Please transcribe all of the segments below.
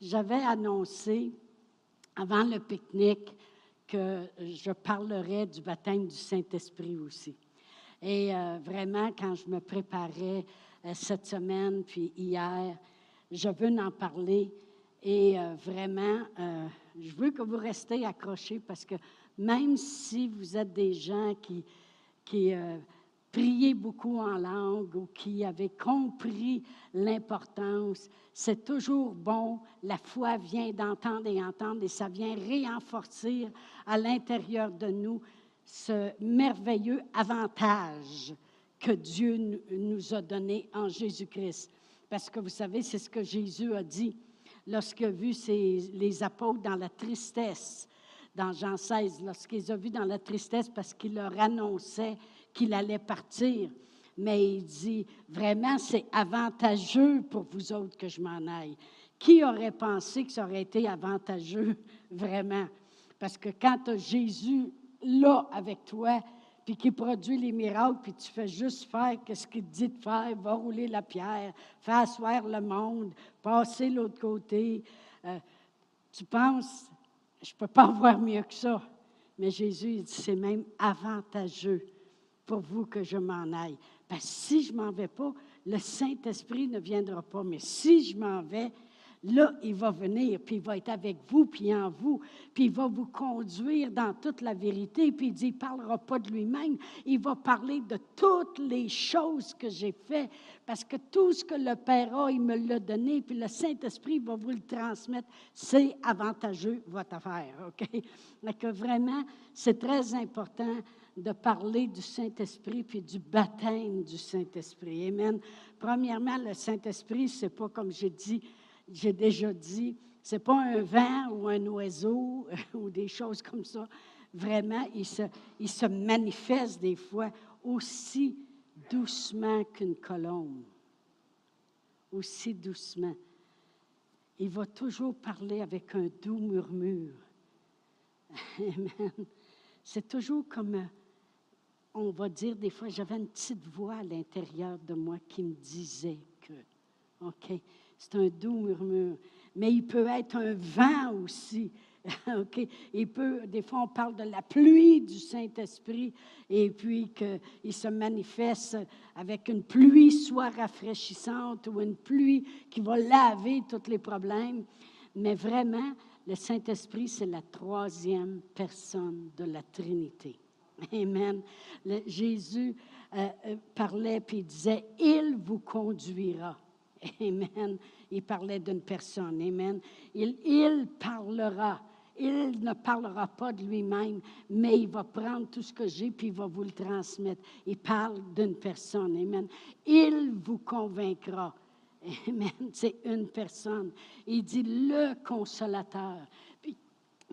j'avais annoncé avant le pique-nique que je parlerais du baptême du Saint-Esprit aussi. Et euh, vraiment, quand je me préparais euh, cette semaine, puis hier, je veux en parler. Et euh, vraiment, je veux que vous restez accrochés parce que même si vous êtes des gens qui, qui priez beaucoup en langue ou qui avaient compris l'importance, c'est toujours bon. La foi vient d'entendre et entendre et ça vient renforcer à l'intérieur de nous ce merveilleux avantage que Dieu nous a donné en Jésus-Christ. Parce que vous savez, c'est ce que Jésus a dit lorsqu'il a vu les apôtres dans la tristesse, dans Jean 16, lorsqu'il a vu dans la tristesse parce qu'il leur annonçait qu'il allait partir. Mais il dit, vraiment, c'est avantageux pour vous autres que je m'en aille. Qui aurait pensé que ça aurait été avantageux, vraiment? Parce que quand Jésus là avec toi, puis qui produit les miracles, puis tu fais juste faire ce qu'il te dit de faire, va rouler la pierre, faire asseoir le monde, passer l'autre côté. Euh, tu penses, je ne peux pas voir mieux que ça. Mais Jésus, il dit, c'est même avantageux pour vous que je m'en aille. Parce que si je m'en vais pas, le Saint-Esprit ne viendra pas. Mais si je m'en vais, là, il va venir, puis il va être avec vous, puis en vous, puis il va vous conduire dans toute la vérité, puis il dit, il ne parlera pas de lui-même, il va parler de toutes les choses que j'ai faites, parce que tout ce que le Père a, il me l'a donné, puis le Saint-Esprit va vous le transmettre. C'est avantageux, votre affaire, OK? Donc, vraiment, c'est très important de parler du Saint-Esprit puis du baptême du Saint-Esprit. Amen. Premièrement, le Saint-Esprit, c'est pas comme j'ai dit, j'ai déjà dit, c'est pas un vent ou un oiseau ou des choses comme ça. Vraiment, il se, il se manifeste des fois aussi doucement qu'une colombe. Aussi doucement. Il va toujours parler avec un doux murmure. Amen. C'est toujours comme, on va dire des fois, j'avais une petite voix à l'intérieur de moi qui me disait que, OK, c'est un doux murmure. Mais il peut être un vent aussi. OK? Il peut, des fois, on parle de la pluie du Saint-Esprit et puis qu'il se manifeste avec une pluie soit rafraîchissante ou une pluie qui va laver tous les problèmes. Mais vraiment, le Saint-Esprit, c'est la troisième personne de la Trinité. Amen. Jésus euh, euh, parlait puis disait, il vous conduira. Amen. Il parlait d'une personne. Amen. Il, il parlera. Il ne parlera pas de lui-même, mais il va prendre tout ce que j'ai puis il va vous le transmettre. Il parle d'une personne. Amen. Il vous convaincra. Amen. C'est une personne. Il dit le consolateur.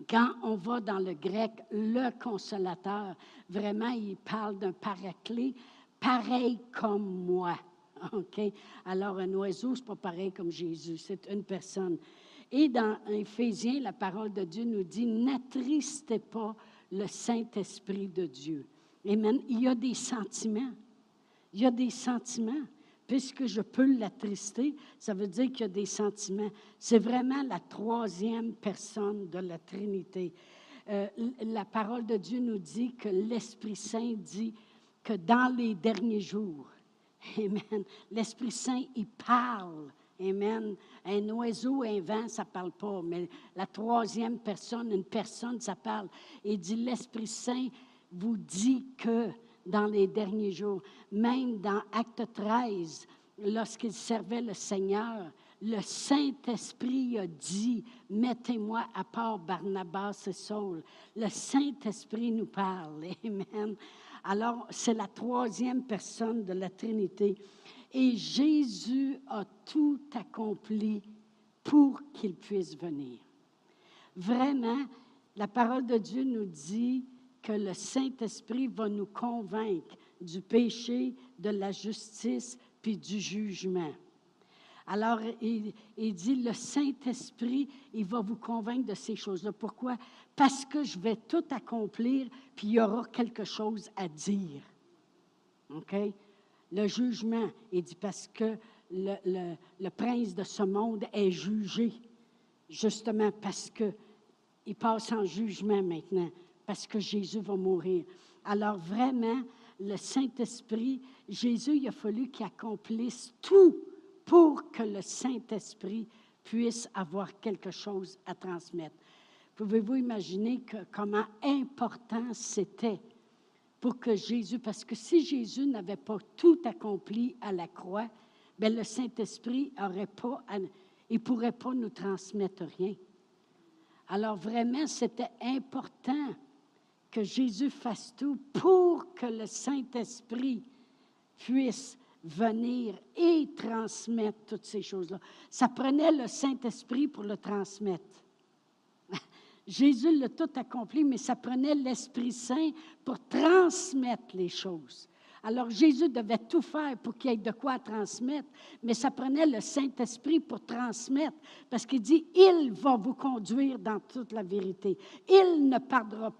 Quand on va dans le grec, le consolateur, vraiment, il parle d'un paraclet pareil comme moi. OK? Alors, un oiseau, ce n'est pas pareil comme Jésus, c'est une personne. Et dans Éphésiens, la parole de Dieu nous dit N'attristez pas le Saint-Esprit de Dieu. Amen. Il y a des sentiments. Il y a des sentiments. Puisque je peux l'attrister, ça veut dire qu'il y a des sentiments. C'est vraiment la troisième personne de la Trinité. Euh, la parole de Dieu nous dit que l'Esprit Saint dit que dans les derniers jours, Amen. L'Esprit Saint, il parle. Amen. Un oiseau, un vent, ça ne parle pas, mais la troisième personne, une personne, ça parle. Il dit, l'Esprit Saint vous dit que dans les derniers jours, même dans Acte 13, lorsqu'il servait le Seigneur, le Saint-Esprit a dit, mettez-moi à part Barnabas et Saul. Le Saint-Esprit nous parle. Amen. Alors, c'est la troisième personne de la Trinité. Et Jésus a tout accompli pour qu'il puisse venir. Vraiment, la parole de Dieu nous dit que le Saint-Esprit va nous convaincre du péché, de la justice, puis du jugement. Alors, il, dit, le Saint-Esprit, il va vous convaincre de ces choses-là. Pourquoi? Parce que je vais tout accomplir, puis il y aura quelque chose à dire. OK? Le jugement, il dit, parce que le, le, prince de ce monde est jugé. justement parce qu'il passe en jugement maintenant, parce que Jésus va mourir. Alors vraiment, le Saint-Esprit, Jésus, il a fallu qu'il accomplisse tout pour que le Saint-Esprit puisse avoir quelque chose à transmettre. Pouvez-vous imaginer que, comment important c'était pour que Jésus, parce que si Jésus n'avait pas tout accompli à la croix, bien, le Saint-Esprit aurait pas, il pourrait pas nous transmettre rien. Alors vraiment, c'était important que Jésus fasse tout pour que le Saint-Esprit puisse venir et transmettre toutes ces choses-là. Ça prenait le Saint-Esprit pour le transmettre. Jésus l'a tout accompli, mais ça prenait l'Esprit Saint pour transmettre les choses. Alors Jésus devait tout faire pour qu'il y ait de quoi transmettre, mais ça prenait le Saint-Esprit pour transmettre, parce qu'il dit, il va vous conduire dans toute la vérité. Il ne parlera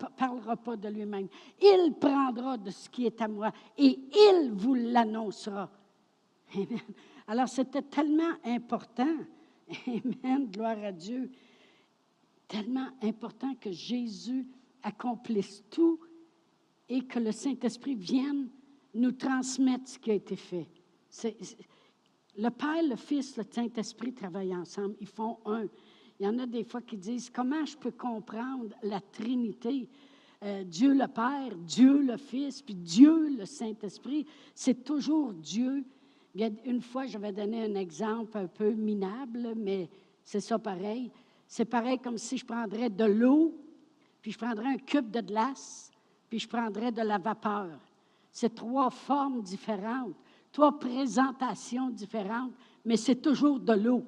pas, de lui-même. Il prendra de ce qui est à moi et il vous l'annoncera. Amen. Alors c'était tellement important. Amen. Gloire à Dieu. Tellement important que Jésus accomplisse tout et que le Saint-Esprit vienne nous transmettre ce qui a été fait. le Père, le Fils, le Saint-Esprit travaillent ensemble. Ils font un. Il y en a des fois qui disent comment je peux comprendre la Trinité? Euh, Dieu le Père, Dieu le Fils, puis Dieu le Saint-Esprit. C'est toujours Dieu. Une fois, je vais donner un exemple un peu minable, mais c'est ça pareil. C'est pareil comme si je prendrais de l'eau, puis je prendrais un cube de glace, puis je prendrais de la vapeur. C'est trois formes différentes, trois présentations différentes, mais c'est toujours de l'eau.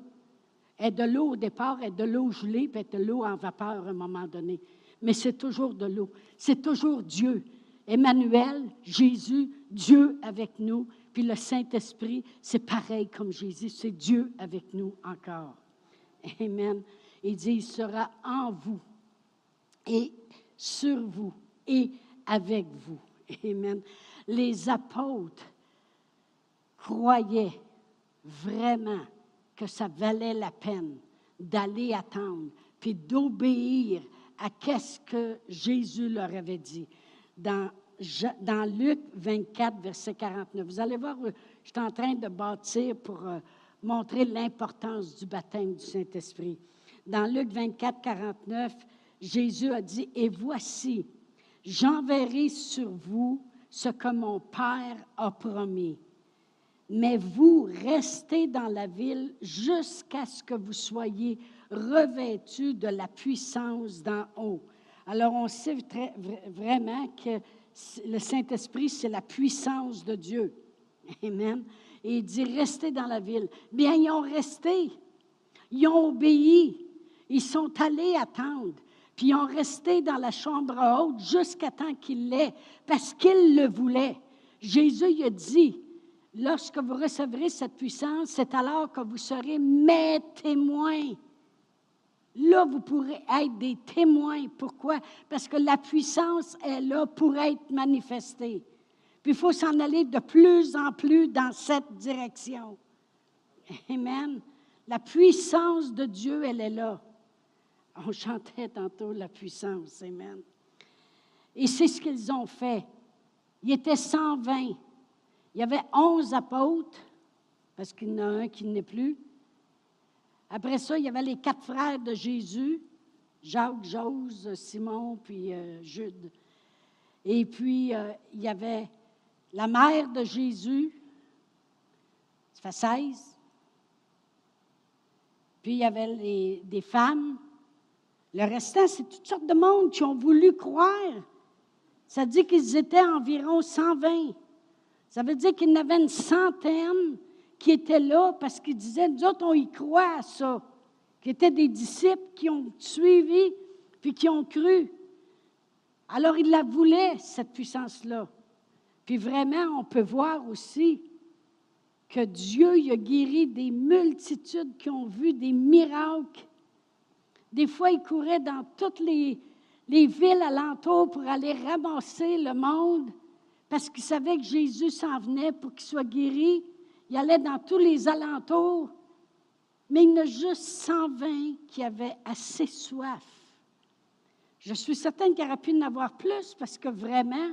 Et de l'eau au départ, et de l'eau gelée, puis de l'eau en vapeur à un moment donné. Mais c'est toujours de l'eau. C'est toujours Dieu. Emmanuel, Jésus, Dieu avec nous. Puis le Saint-Esprit, c'est pareil comme Jésus, c'est Dieu avec nous encore. Amen. Il dit, il sera en vous et sur vous et avec vous. Amen les apôtres croyaient vraiment que ça valait la peine d'aller attendre, puis d'obéir à ce que Jésus leur avait dit. Dans, dans Luc 24, verset 49, vous allez voir, je suis en train de bâtir pour euh, montrer l'importance du baptême du Saint-Esprit. Dans Luc 24, 49, Jésus a dit, Et voici, j'enverrai sur vous ce que mon Père a promis. Mais vous restez dans la ville jusqu'à ce que vous soyez revêtus de la puissance d'en haut. Alors, on sait vraiment que le Saint-Esprit, c'est la puissance de Dieu. Amen. Et il dit, restez dans la ville. Bien, ils ont resté. Ils ont obéi. Ils sont allés attendre puis ils ont resté dans la chambre haute jusqu'à temps qu'il l'ait, parce qu'il le voulait. Jésus il a dit, lorsque vous recevrez cette puissance, c'est alors que vous serez mes témoins. Là, vous pourrez être des témoins. Pourquoi? Parce que la puissance est là pour être manifestée. Puis il faut s'en aller de plus en plus dans cette direction. Amen. La puissance de Dieu, elle est là. On chantait tantôt la puissance, Amen. Et c'est ce qu'ils ont fait. Il était 120. Il y avait 11 apôtres, parce qu'il y en a un qui n'est plus. Après ça, il y avait les quatre frères de Jésus, Jacques, Jose, Simon, puis euh, Jude. Et puis, euh, il y avait la mère de Jésus, ça fait 16. Puis, il y avait des femmes, le restant, c'est toutes sortes de monde qui ont voulu croire. Ça dit qu'ils étaient environ 120. Ça veut dire qu'il y en avait une centaine qui étaient là parce qu'ils disaient, nous autres, on y croit à ça. Qui étaient des disciples qui ont suivi puis qui ont cru. Alors, ils la voulaient, cette puissance-là. Puis vraiment, on peut voir aussi que Dieu a guéri des multitudes qui ont vu des miracles des fois, il courait dans toutes les, villes alentours pour aller ramasser le monde parce qu'il savait que Jésus s'en venait pour qu'il soit guéri. Il allait dans tous les alentours Mais il y en a juste 120 qui avaient assez soif. Je suis certaine qu'il aurait pu en avoir plus parce que vraiment,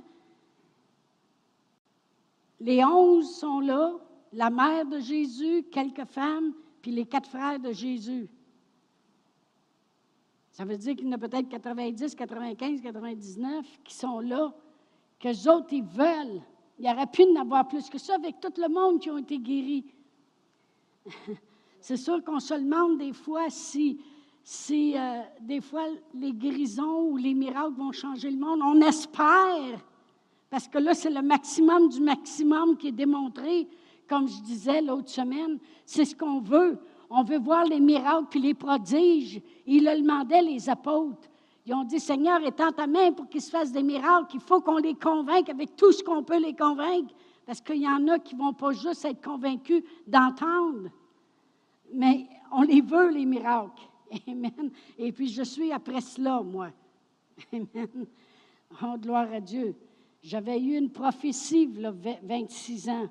les onze sont là, la mère de Jésus, quelques femmes, puis les quatre frères de Jésus. Ça veut dire qu'il y en a peut-être 90, 95, 99 qui sont là, que les autres, ils veulent. Il y aurait pu en avoir plus que ça avec tout le monde qui ont été guéris. C'est sûr qu'on se demande des fois si, si euh, des fois les guérisons ou les miracles vont changer le monde. On espère, parce que là, c'est le maximum du maximum qui est démontré, comme je disais l'autre semaine. C'est ce qu'on veut. On veut voir les miracles puis les prodiges. Il le demandait, les apôtres. Ils ont dit, Seigneur, étends ta main pour qu'ils se fassent des miracles. Il faut qu'on les convainque avec tout ce qu'on peut les convaincre. Parce qu'il y en a qui ne vont pas juste être convaincus d'entendre, mais on les veut, les miracles. Amen. Et puis je suis après cela, moi. Amen. Oh, gloire à Dieu. J'avais eu une prophétie, là, 26 ans.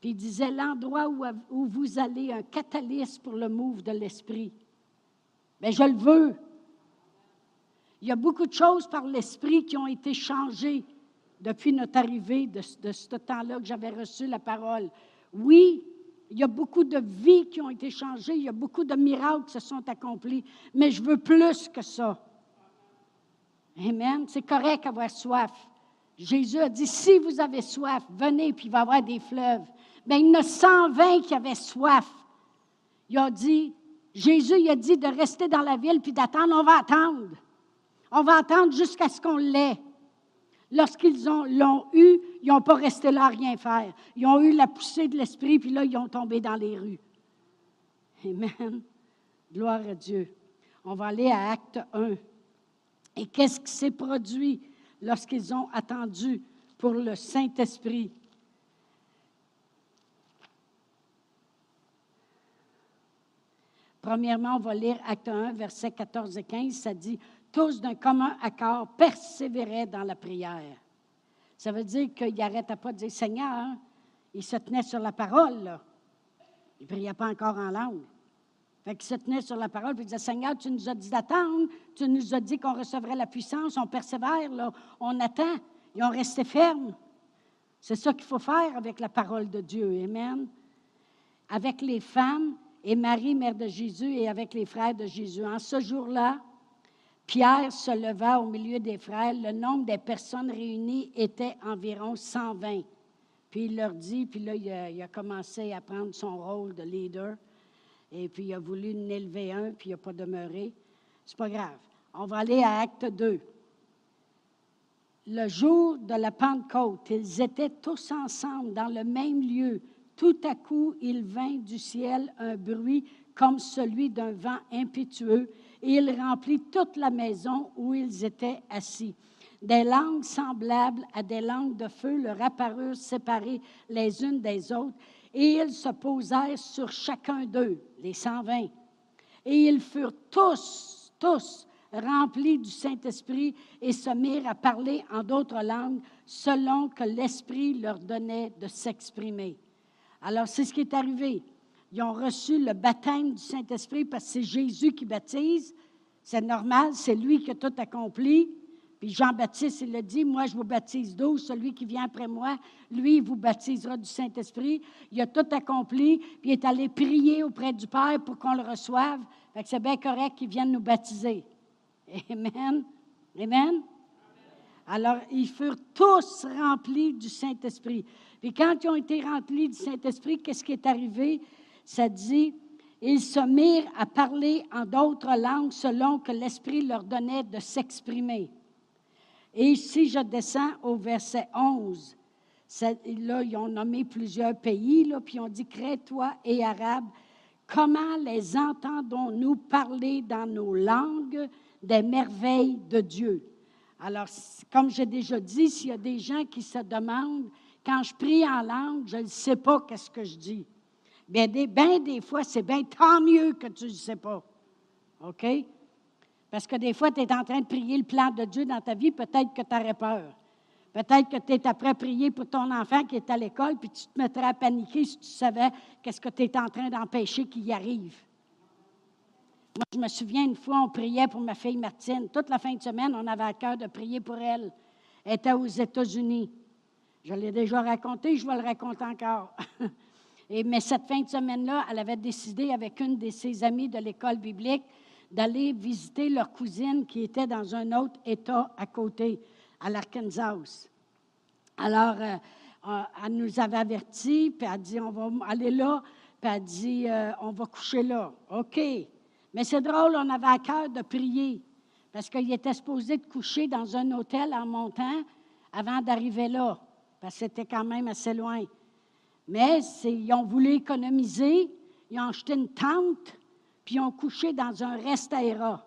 Puis il disait l'endroit où, où, vous allez, un catalyse pour le move de l'esprit. Mais je le veux. Il y a beaucoup de choses par l'esprit qui ont été changées depuis notre arrivée de, de ce temps-là que j'avais reçu la parole. Oui, il y a beaucoup de vies qui ont été changées, il y a beaucoup de miracles qui se sont accomplis, mais je veux plus que ça. Amen. C'est correct d'avoir soif. Jésus a dit, si vous avez soif, venez, puis il va y avoir des fleuves. Bien, il y en a 120 qui avaient soif. Il a dit, Jésus il a dit de rester dans la ville puis d'attendre. On va attendre. On va attendre jusqu'à ce qu'on l'ait. Lorsqu'ils l'ont eu, ils n'ont pas resté là à rien faire. Ils ont eu la poussée de l'Esprit, puis là, ils ont tombé dans les rues. Amen. Gloire à Dieu. On va aller à Acte 1. Et qu'est-ce qui s'est produit lorsqu'ils ont attendu pour le Saint-Esprit? Premièrement, on va lire Acte 1, versets 14 et 15. Ça dit Tous d'un commun accord persévéraient dans la prière. Ça veut dire qu'ils n'arrêtaient pas de dire Seigneur, ils se tenaient sur la parole. Là. Ils ne priaient pas encore en langue. Fait qu'ils se tenaient sur la parole et disaient Seigneur, tu nous as dit d'attendre, tu nous as dit qu'on recevrait la puissance, on persévère, on attend. Ils ont resté fermes. C'est ça qu'il faut faire avec la parole de Dieu. Amen. Avec les femmes, et Marie, mère de Jésus, et avec les frères de Jésus. En ce jour-là, Pierre se leva au milieu des frères. Le nombre des personnes réunies était environ 120. Puis il leur dit, puis là, il a, commencé à prendre son rôle de leader. Et puis il a voulu en élever un, puis il n'a pas demeuré. C'est pas grave. On va aller à Acte 2. Le jour de la Pentecôte, ils étaient tous ensemble dans le même lieu. Tout à coup, il vint du ciel un bruit comme celui d'un vent impétueux, et il remplit toute la maison où ils étaient assis. Des langues semblables à des langues de feu leur apparurent séparées les unes des autres, et ils se posèrent sur chacun d'eux, les 120. Et ils furent tous, tous remplis du Saint-Esprit et se mirent à parler en d'autres langues selon que l'Esprit leur donnait de s'exprimer. Alors, c'est ce qui est arrivé. Ils ont reçu le baptême du Saint-Esprit parce que c'est Jésus qui baptise. C'est normal, c'est lui qui a tout accompli. Puis Jean-Baptiste, il a dit, moi je vous baptise d'eau, celui qui vient après moi, lui, vous baptisera du Saint-Esprit. Il a tout accompli, puis il est allé prier auprès du Père pour qu'on le reçoive. Fait que c'est bien correct qu'il vienne nous baptiser. Amen. Amen. Alors, ils furent tous remplis du Saint-Esprit. Puis quand ils ont été remplis du Saint-Esprit, qu'est-ce qui est arrivé? Ça dit, ils se mirent à parler en d'autres langues selon que l'Esprit leur donnait de s'exprimer. Et ici, je descends au verset 11. là, ils ont nommé plusieurs pays, puis ils ont dit Crétois et Arabes. Comment les entendons-nous parler dans nos langues des merveilles de Dieu? Alors, comme j'ai déjà dit, s'il y a des gens qui se demandent quand je prie en langue, je ne sais pas qu'est-ce que je dis. Bien, des, fois, c'est bien tant mieux que tu ne sais pas. OK? Parce que des fois, tu es en train de prier le plan de Dieu dans ta vie, peut-être que tu aurais peur. Peut-être que tu es après prier pour ton enfant qui est à l'école, puis tu te mettrais à paniquer si tu savais qu'est-ce que tu es en train d'empêcher qu'il y arrive. Moi, je me souviens une fois, on priait pour ma fille Martine. Toute la fin de semaine, on avait à cœur de prier pour elle. Elle était aux États-Unis. Je l'ai déjà raconté, je vais le raconter encore. Mais cette fin de semaine-là, elle avait décidé avec une de ses amies de l'école biblique d'aller visiter leur cousine qui était dans un autre État à côté, à l'Arkansas. Alors, euh, euh, elle nous avait avertis, puis elle a dit, on va aller là, puis elle a dit, euh, on va coucher là. OK. Mais c'est drôle, on avait à cœur de prier, parce qu'il était supposé de coucher dans un hôtel en montant avant d'arriver là, parce que c'était quand même assez loin. Mais ils ont voulu économiser, ils ont acheté une tente, puis ils ont couché dans un restaurant,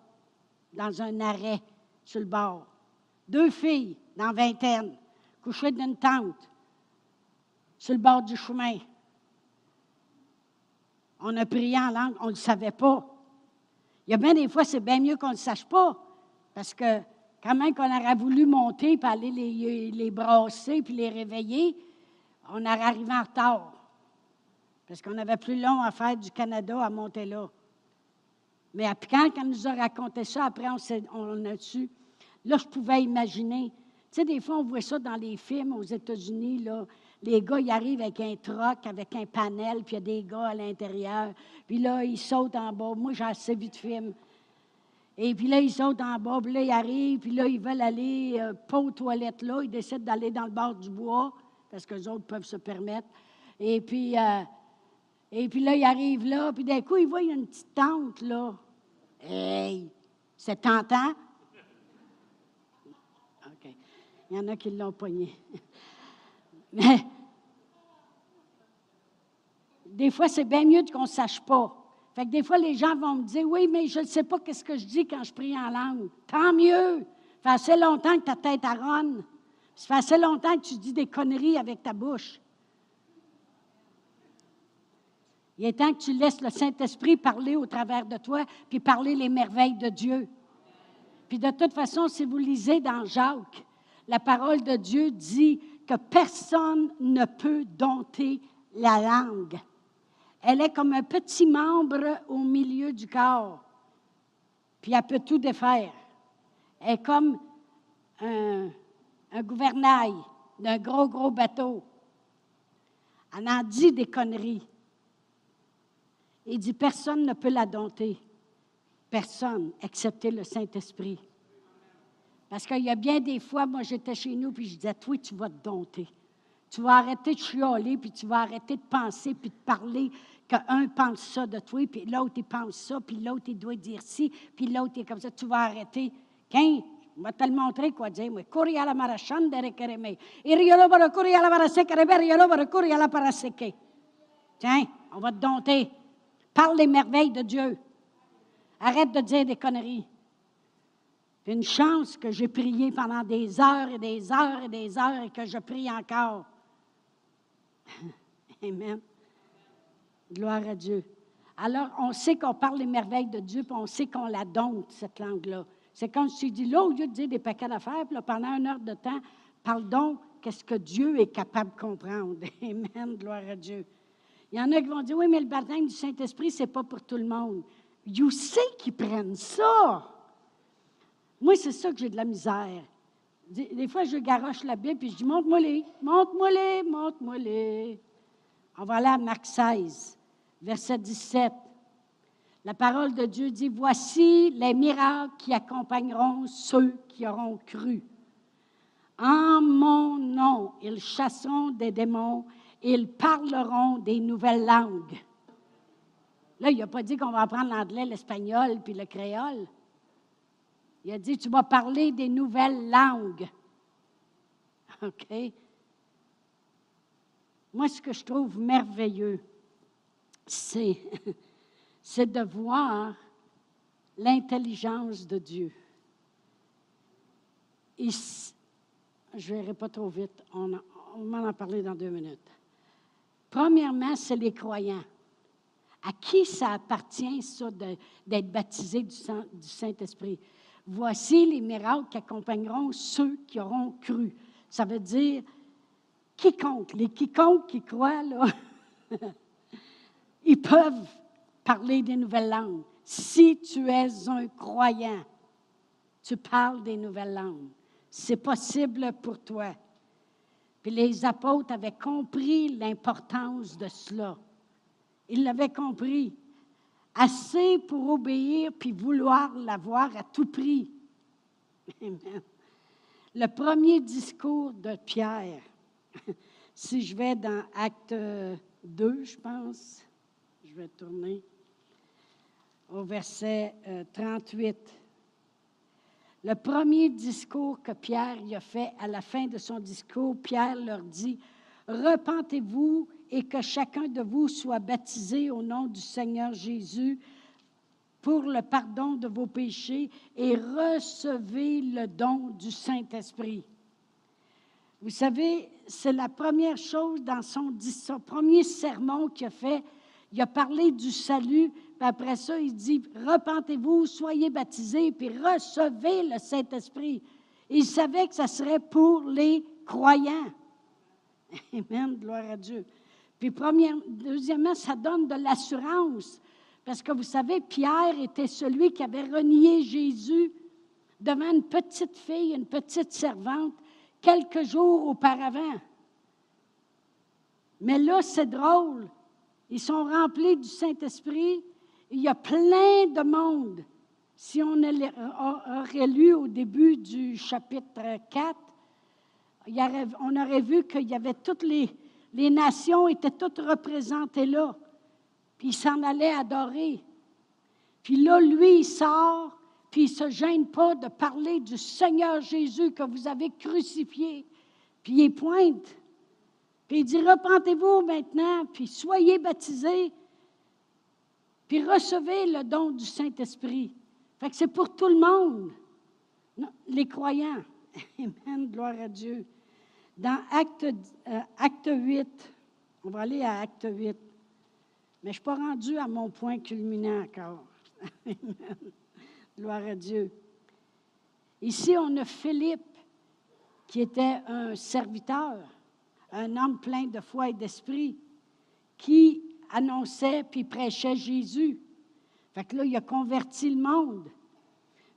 dans un arrêt sur le bord. Deux filles, dans vingtaine, couchées dans une tente, sur le bord du chemin. On a prié en langue, on ne le savait pas. Il y a bien des fois, c'est bien mieux qu'on ne le sache pas, parce que quand même qu'on aurait voulu monter, puis aller les, les brasser, puis les réveiller, on aurait arrivé en retard. Parce qu'on avait plus long à faire du Canada à monter là. Mais quand elle nous a raconté ça, après, on, on a su. Là, je pouvais imaginer. Tu sais, des fois, on voit ça dans les films aux États-Unis, là. Les gars, ils arrivent avec un troc, avec un panel, puis il y a des gars à l'intérieur. Puis là, ils sautent en bas. Moi, j'ai assez vu de films. Et puis là, ils sautent en bas, puis là, ils arrivent, puis là, ils veulent aller, euh, pas aux toilettes là, ils décident d'aller dans le bord du bois, parce que les autres peuvent se permettre. Et puis, euh, et puis là, ils arrivent là, puis d'un coup, ils voient une petite tente, là. Hey, c'est tentant? OK. Il y en a qui l'ont pogné. Mais des fois, c'est bien mieux qu'on ne sache pas. Fait que des fois, les gens vont me dire Oui, mais je ne sais pas qu'est-ce que je dis quand je prie en langue. Tant mieux. Ça fait assez longtemps que ta tête à ronne. Ça fait assez longtemps que tu dis des conneries avec ta bouche. Il est temps que tu laisses le Saint-Esprit parler au travers de toi, puis parler les merveilles de Dieu. Puis de toute façon, si vous lisez dans Jacques, la parole de Dieu dit que personne ne peut dompter la langue. Elle est comme un petit membre au milieu du corps, puis elle peut tout défaire. Elle est comme un, gouvernail d'un gros, gros bateau. Elle en dit des conneries. Il dit, personne ne peut la dompter. Personne, excepté le Saint-Esprit. Parce qu'il y a bien des fois, moi j'étais chez nous, puis je disais, toi, tu vas te dompter. Tu vas arrêter de chialer, puis tu vas arrêter de penser, puis de parler qu'un pense ça de toi, puis l'autre, il pense ça, puis l'autre, il doit dire ci, puis l'autre, il est comme ça. Tu vas arrêter. Quand je vais te le montrer quoi dire. Moi, courir la marachandere kereme. Iriolo para courir la para courir la paraseke. Tiens, on va te dompter. Parle les merveilles de Dieu. Arrête de dire des conneries. Une chance que j'ai prié pendant des heures et des heures et des heures et que je prie encore. Amen. Gloire à Dieu. Alors, on sait qu'on parle les merveilles de Dieu, puis on sait qu'on la dompte, cette langue-là. C'est comme si tu dis, là, au lieu de dire des paquets d'affaires, puis pendant une heure de temps, parle donc qu'est-ce que Dieu est capable de comprendre. Amen, gloire à Dieu. Il y en a qui vont dire, oui, mais le baptême du Saint-Esprit, ce n'est pas pour tout le monde. You sais qu'ils prennent ça. Moi, c'est ça que j'ai de la misère. Des, fois, je garoche la Bible, puis je dis, montre-moi-les, montre-moi-les, montre-moi-les. On va aller à Marc 16, verset 17. La parole de Dieu dit, Voici les miracles qui accompagneront ceux qui auront cru. En mon nom, ils chasseront des démons, ils parleront des nouvelles langues. Là, il n'a pas dit qu'on va apprendre l'anglais, l'espagnol puis le créole. Il a dit, tu vas parler des nouvelles langues. OK? Moi, ce que je trouve merveilleux, c'est, de voir l'intelligence de Dieu. je ne verrai pas trop vite, on, va en parler dans deux minutes. Premièrement, c'est les croyants. À qui ça appartient, ça, d'être baptisé du Saint-Esprit? Voici les miracles qui accompagneront ceux qui auront cru. Ça veut dire quiconque, les quiconques qui croient, là, ils peuvent parler des nouvelles langues. Si tu es un croyant, tu parles des nouvelles langues. C'est possible pour toi. Puis les apôtres avaient compris l'importance de cela. Ils l'avaient compris. Assez pour obéir puis vouloir l'avoir à tout prix. Le premier discours de Pierre, si je vais dans Acte 2, je pense, je vais tourner au verset 38. Euh, Le premier discours que Pierre y a fait, à la fin de son discours, Pierre leur dit, Repentez-vous et que chacun de vous soit baptisé au nom du Seigneur Jésus pour le pardon de vos péchés et recevez le don du Saint-Esprit. Vous savez, c'est la première chose dans son, son premier sermon qu'il a fait. Il a parlé du salut, puis après ça, il dit Repentez-vous, soyez baptisés, puis recevez le Saint-Esprit. Il savait que ça serait pour les croyants. Amen, gloire à Dieu. Puis, deuxièmement, ça donne de l'assurance. Parce que vous savez, Pierre était celui qui avait renié Jésus devant une petite fille, une petite servante, quelques jours auparavant. Mais là, c'est drôle. Ils sont remplis du Saint-Esprit. Il y a plein de monde. Si on aurait lu au début du chapitre 4, on aurait vu qu'il y avait toutes les, nations étaient toutes représentées là. Puis il s'en allait adorer. Puis là, lui, il sort, puis il ne se gêne pas de parler du Seigneur Jésus que vous avez crucifié. Puis il pointe. Il dit, repentez-vous maintenant, puis soyez baptisés, puis recevez le don du Saint-Esprit. Fait que c'est pour tout le monde, les croyants. Amen, gloire à Dieu. Dans acte, euh, acte 8, on va aller à acte 8, mais je ne suis pas rendu à mon point culminant encore. Gloire à Dieu. Ici, on a Philippe, qui était un serviteur, un homme plein de foi et d'esprit, qui annonçait puis prêchait Jésus. Fait que là, il a converti le monde.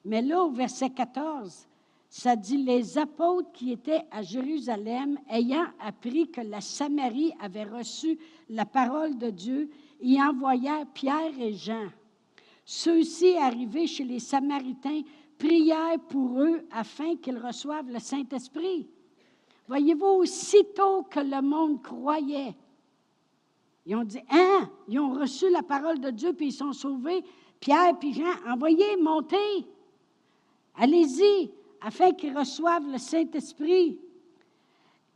Mais là, au verset 14, ça dit les apôtres qui étaient à Jérusalem, ayant appris que la Samarie avait reçu la parole de Dieu, y envoyèrent Pierre et Jean. Ceux-ci, arrivés chez les Samaritains, prièrent pour eux afin qu'ils reçoivent le Saint-Esprit. Voyez-vous, aussitôt que le monde croyait, ils ont dit, hein, ils ont reçu la parole de Dieu, puis ils sont sauvés. Pierre et Jean, envoyez, montez, allez-y, afin qu'ils reçoivent le Saint-Esprit,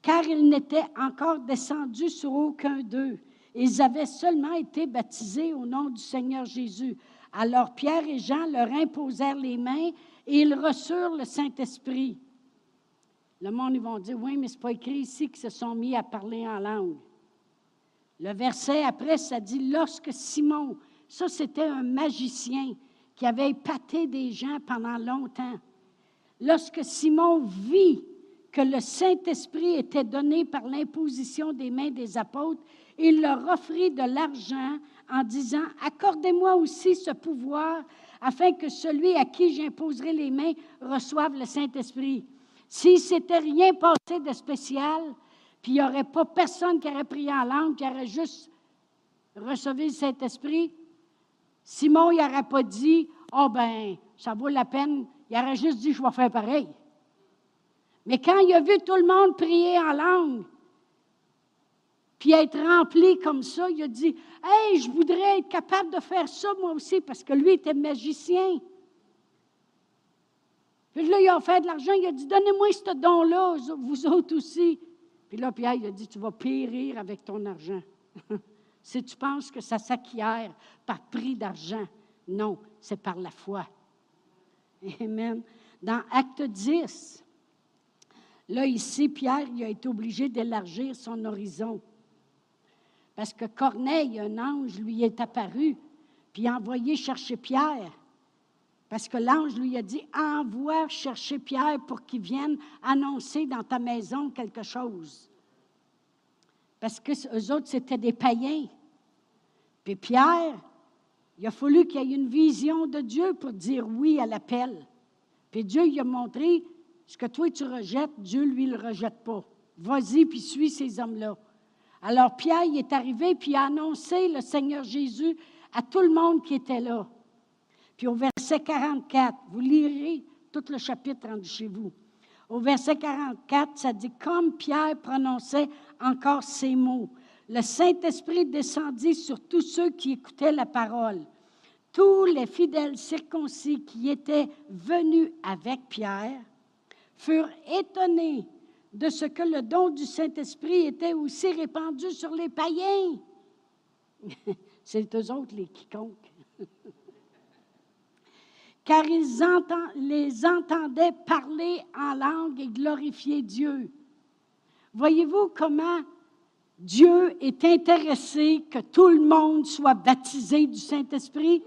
car ils n'étaient encore descendus sur aucun d'eux. Ils avaient seulement été baptisés au nom du Seigneur Jésus. Alors Pierre et Jean leur imposèrent les mains et ils reçurent le Saint-Esprit. Le monde, ils vont dire, oui, mais ce n'est pas écrit ici qu'ils se sont mis à parler en langue. Le verset après, ça dit, lorsque Simon, ça c'était un magicien qui avait épaté des gens pendant longtemps. Lorsque Simon vit que le Saint-Esprit était donné par l'imposition des mains des apôtres, il leur offrit de l'argent en disant, Accordez-moi aussi ce pouvoir afin que celui à qui j'imposerai les mains reçoive le Saint-Esprit. Si s'était rien passé de spécial, puis il n'y aurait pas personne qui aurait prié en langue, qui aurait juste reçu le Saint-Esprit, Simon, il n'aurait pas dit, oh ben, ça vaut la peine, il aurait juste dit, je vais faire pareil. Mais quand il a vu tout le monde prier en langue, puis être rempli comme ça, il a dit Hey, je voudrais être capable de faire ça moi aussi, parce que lui était magicien. Puis là, il a fait de l'argent, il a dit Donnez-moi ce don-là, vous autres aussi. Puis là, Pierre, il a dit Tu vas périr avec ton argent. si tu penses que ça s'acquiert par prix d'argent, non, c'est par la foi. Amen. Dans Acte 10, là, ici, Pierre, il a été obligé d'élargir son horizon. Parce que Corneille, un ange, lui est apparu, puis a envoyé chercher Pierre. Parce que l'ange lui a dit, envoie chercher Pierre pour qu'il vienne annoncer dans ta maison quelque chose. Parce que eux autres, c'était des païens. Puis Pierre, il a fallu qu'il y ait une vision de Dieu pour dire oui à l'appel. Puis Dieu lui a montré ce que toi tu rejettes, Dieu lui le rejette pas. Vas-y puis suis ces hommes-là. Alors Pierre est arrivé puis il a annoncé le Seigneur Jésus à tout le monde qui était là. Puis au verset 44, vous lirez tout le chapitre rendu chez vous. Au verset 44, ça dit comme Pierre prononçait encore ces mots. Le Saint-Esprit descendit sur tous ceux qui écoutaient la parole. Tous les fidèles circoncis qui étaient venus avec Pierre furent étonnés de ce que le don du Saint-Esprit était aussi répandu sur les païens. C'est eux autres les quiconques. Car ils les entendaient parler en langue et glorifier Dieu. Voyez-vous comment Dieu est intéressé que tout le monde soit baptisé du Saint-Esprit?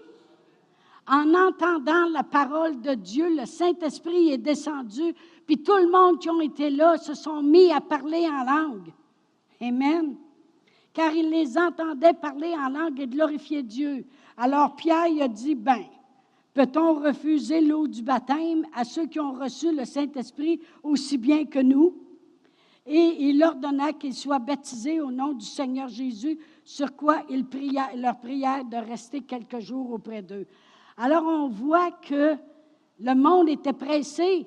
En entendant la parole de Dieu, le Saint-Esprit est descendu, puis tout le monde qui ont été là se sont mis à parler en langue. Amen. Car ils les entendaient parler en langue et glorifier Dieu. Alors Pierre a dit, ben, peut-on refuser l'eau du baptême à ceux qui ont reçu le Saint-Esprit aussi bien que nous? Et il ordonna qu'ils soient baptisés au nom du Seigneur Jésus, sur quoi il leur prièrent de rester quelques jours auprès d'eux. Alors on voit que le monde était pressé.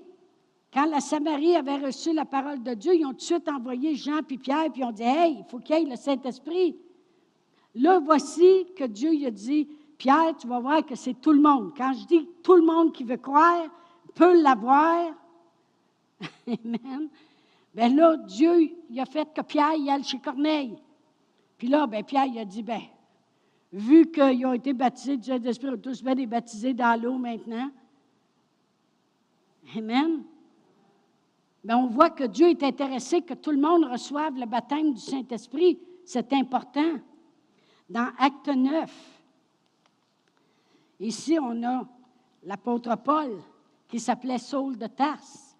Quand la Samarie avait reçu la parole de Dieu, ils ont tout de suite envoyé Jean et Pierre, puis ils ont dit Hey, il faut qu'il y ait le Saint-Esprit. Là, voici que Dieu a dit Pierre, tu vas voir que c'est tout le monde. Quand je dis tout le monde qui veut croire peut l'avoir, Amen. Bien là, Dieu, il a fait que Pierre y aille chez Corneille. Puis là, ben, Pierre, il a dit, ben, vu qu'ils ont été baptisés du Saint-Esprit, ont tous bien baptisés dans l'eau maintenant. Amen. Bien, on voit que Dieu est intéressé que tout le monde reçoive le baptême du Saint-Esprit. C'est important. Dans Acte 9, ici, on a l'apôtre Paul qui s'appelait Saul de Tarse.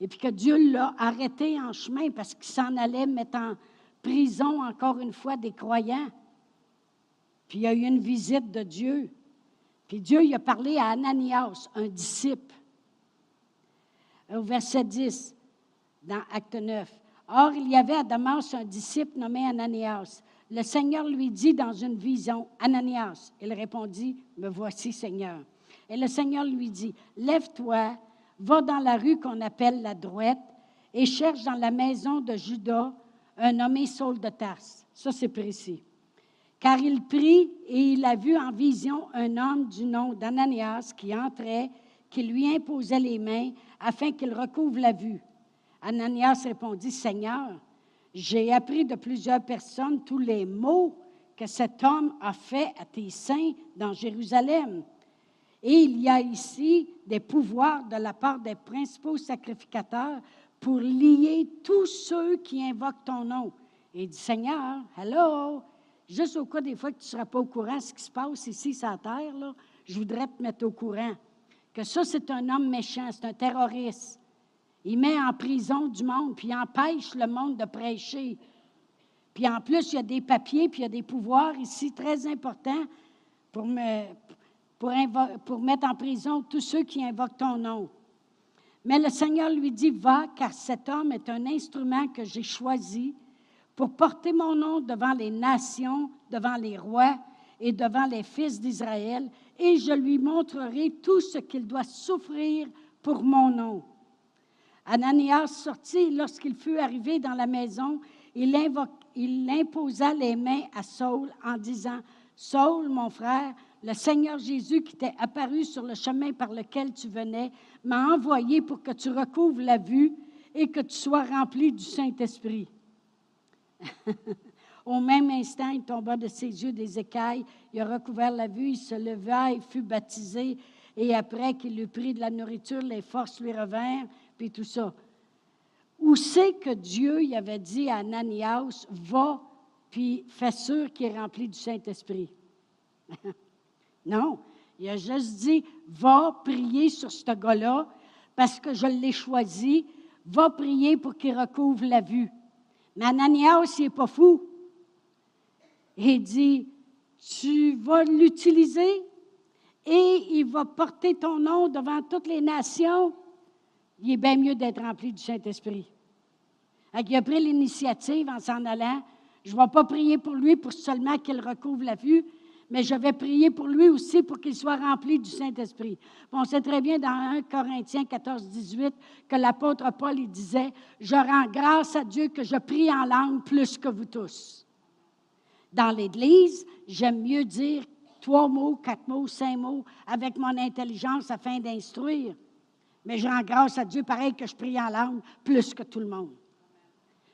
Et puis que Dieu l'a arrêté en chemin parce qu'il s'en allait mettre en prison encore une fois des croyants. Puis il y a eu une visite de Dieu. Puis Dieu il a parlé à Ananias, un disciple. Au verset 10, dans Acte 9. Or, il y avait à Damas un disciple nommé Ananias. Le Seigneur lui dit dans une vision, Ananias. Il répondit, Me voici, Seigneur. Et le Seigneur lui dit, Lève-toi, va dans la rue qu'on appelle la droite et cherche dans la maison de Judas un nommé Saul de Tarse. Ça, c'est précis. Car il prit et il a vu en vision un homme du nom d'Ananias qui entrait, qui lui imposait les mains afin qu'il recouvre la vue. Ananias répondit, Seigneur, j'ai appris de plusieurs personnes tous les maux que cet homme a fait à tes saints dans Jérusalem. Et il y a ici des pouvoirs de la part des principaux sacrificateurs pour lier tous ceux qui invoquent ton nom. Et il dit, Seigneur, hello, juste au cas des fois que tu ne seras pas au courant de ce qui se passe ici sur la terre, là, je voudrais te mettre au courant que ça, c'est un homme méchant, c'est un terroriste. Il met en prison du monde, puis empêche le monde de prêcher. Puis en plus, il y a des papiers, puis il y a des pouvoirs ici très importants pour, mettre en prison tous ceux qui invoquent ton nom. Mais le Seigneur lui dit, va, car cet homme est un instrument que j'ai choisi pour porter mon nom devant les nations, devant les rois et devant les fils d'Israël, et je lui montrerai tout ce qu'il doit souffrir pour mon nom. Ananias sortit lorsqu'il fut arrivé dans la maison, il, il imposa les mains à Saul en disant, Saul, mon frère, le Seigneur Jésus qui t'est apparu sur le chemin par lequel tu venais m'a envoyé pour que tu recouvres la vue et que tu sois rempli du Saint-Esprit. Au même instant, il tomba de ses yeux des écailles, il a recouvert la vue, il se leva et fut baptisé. Et après qu'il eut pris de la nourriture, les forces lui revinrent, puis tout ça. Où c'est que Dieu y avait dit à Ananias, va, puis fais sûr qu'il est rempli du Saint-Esprit? Non. Il a juste dit, va prier sur ce gars-là parce que je l'ai choisi. Va prier pour qu'il recouvre la vue. Mais Ananias, il n'est pas fou. Il dit, tu vas l'utiliser et il va porter ton nom devant toutes les nations. Il est bien mieux d'être rempli du Saint-Esprit. Il a pris l'initiative en s'en allant. Je ne vais pas prier pour lui pour seulement qu'il recouvre la vue, mais je vais prier pour lui aussi pour qu'il soit rempli du Saint-Esprit. On sait très bien dans 1 Corinthiens 14, 18 que l'apôtre Paul disait Je rends grâce à Dieu que je prie en langue plus que vous tous. Dans l'Église, j'aime mieux dire trois mots, quatre mots, cinq mots avec mon intelligence afin d'instruire. Mais je rends grâce à Dieu pareil que je prie en langue plus que tout le monde.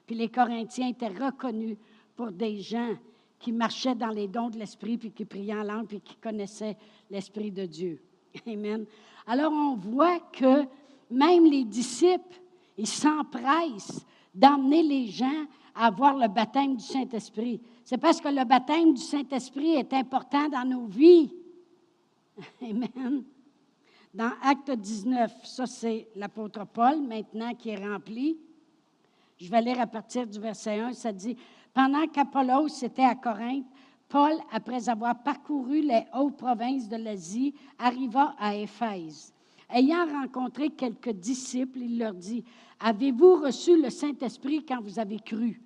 Puis les Corinthiens étaient reconnus pour des gens qui marchaient dans les dons de l'Esprit, puis qui priaient en langue, puis qui connaissaient l'Esprit de Dieu. Amen. Alors on voit que même les disciples, ils s'empressent d'emmener les gens à avoir le baptême du Saint-Esprit. C'est parce que le baptême du Saint-Esprit est important dans nos vies. Amen. Dans Acte 19, ça c'est l'apôtre Paul maintenant qui est rempli. Je vais lire à partir du verset 1, ça dit, Pendant qu'Apollos était à Corinthe, Paul, après avoir parcouru les hautes provinces de l'Asie, arriva à Éphèse. Ayant rencontré quelques disciples, il leur dit, Avez-vous reçu le Saint-Esprit quand vous avez cru?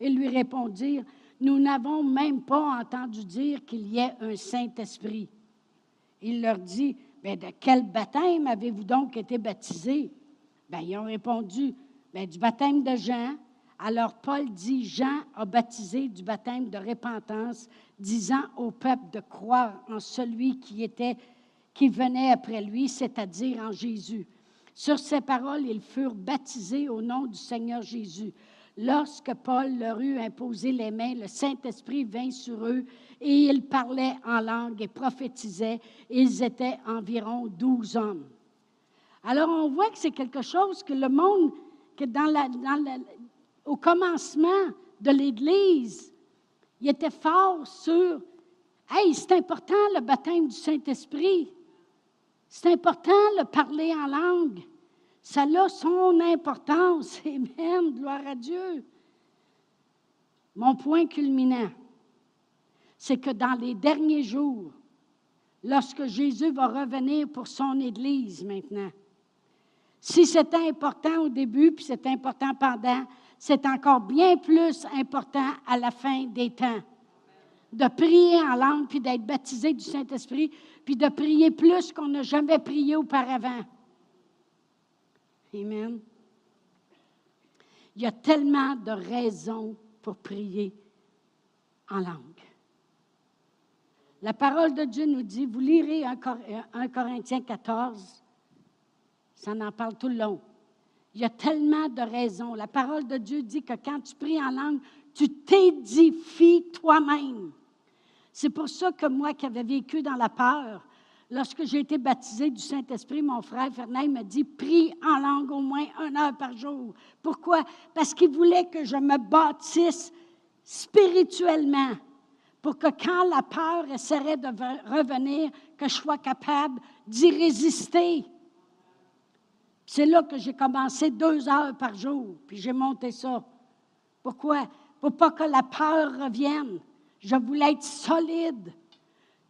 Ils lui répondirent, Nous n'avons même pas entendu dire qu'il y ait un Saint-Esprit. Il leur dit, Mais de quel baptême avez-vous donc été baptisés? Bien, ils ont répondu, Bien, du baptême de Jean. Alors Paul dit, Jean a baptisé du baptême de repentance, disant au peuple de croire en celui qui venait après lui, c'est-à-dire en Jésus. Sur ces paroles, ils furent baptisés au nom du Seigneur Jésus. Lorsque Paul leur eut imposé les mains, le Saint-Esprit vint sur eux et ils parlaient en langue et prophétisaient. Ils étaient environ douze hommes. Alors on voit que c'est quelque chose que le monde, que dans la, au commencement de l'Église, il était fort sur, hey, c'est important le baptême du Saint-Esprit. C'est important le parler en langue. Ça a son importance. Amen. Gloire à Dieu. Mon point culminant, c'est que dans les derniers jours, lorsque Jésus va revenir pour son Église maintenant, si c'était important au début, puis c'est important pendant, c'est encore bien plus important à la fin des temps. De prier en langue, puis d'être baptisé du Saint-Esprit, puis de prier plus qu'on n'a jamais prié auparavant. Amen. Il y a tellement de raisons pour prier en langue. La parole de Dieu nous dit, vous lirez 1 Corinthiens 14, ça en parle tout le long. Il y a tellement de raisons. La parole de Dieu dit que quand tu pries en langue, tu t'édifies toi-même. C'est pour ça que moi qui avais vécu dans la peur, Lorsque j'ai été baptisé du Saint-Esprit, mon frère Fernand m'a dit prie en langue au moins une heure par jour. Pourquoi? Parce qu'il voulait que je me bâtisse spirituellement pour que quand la peur essaierait de revenir, que je sois capable d'y résister. C'est là que j'ai commencé deux heures par jour, puis j'ai monté ça. Pourquoi? Pour pas que la peur revienne. Je voulais être solide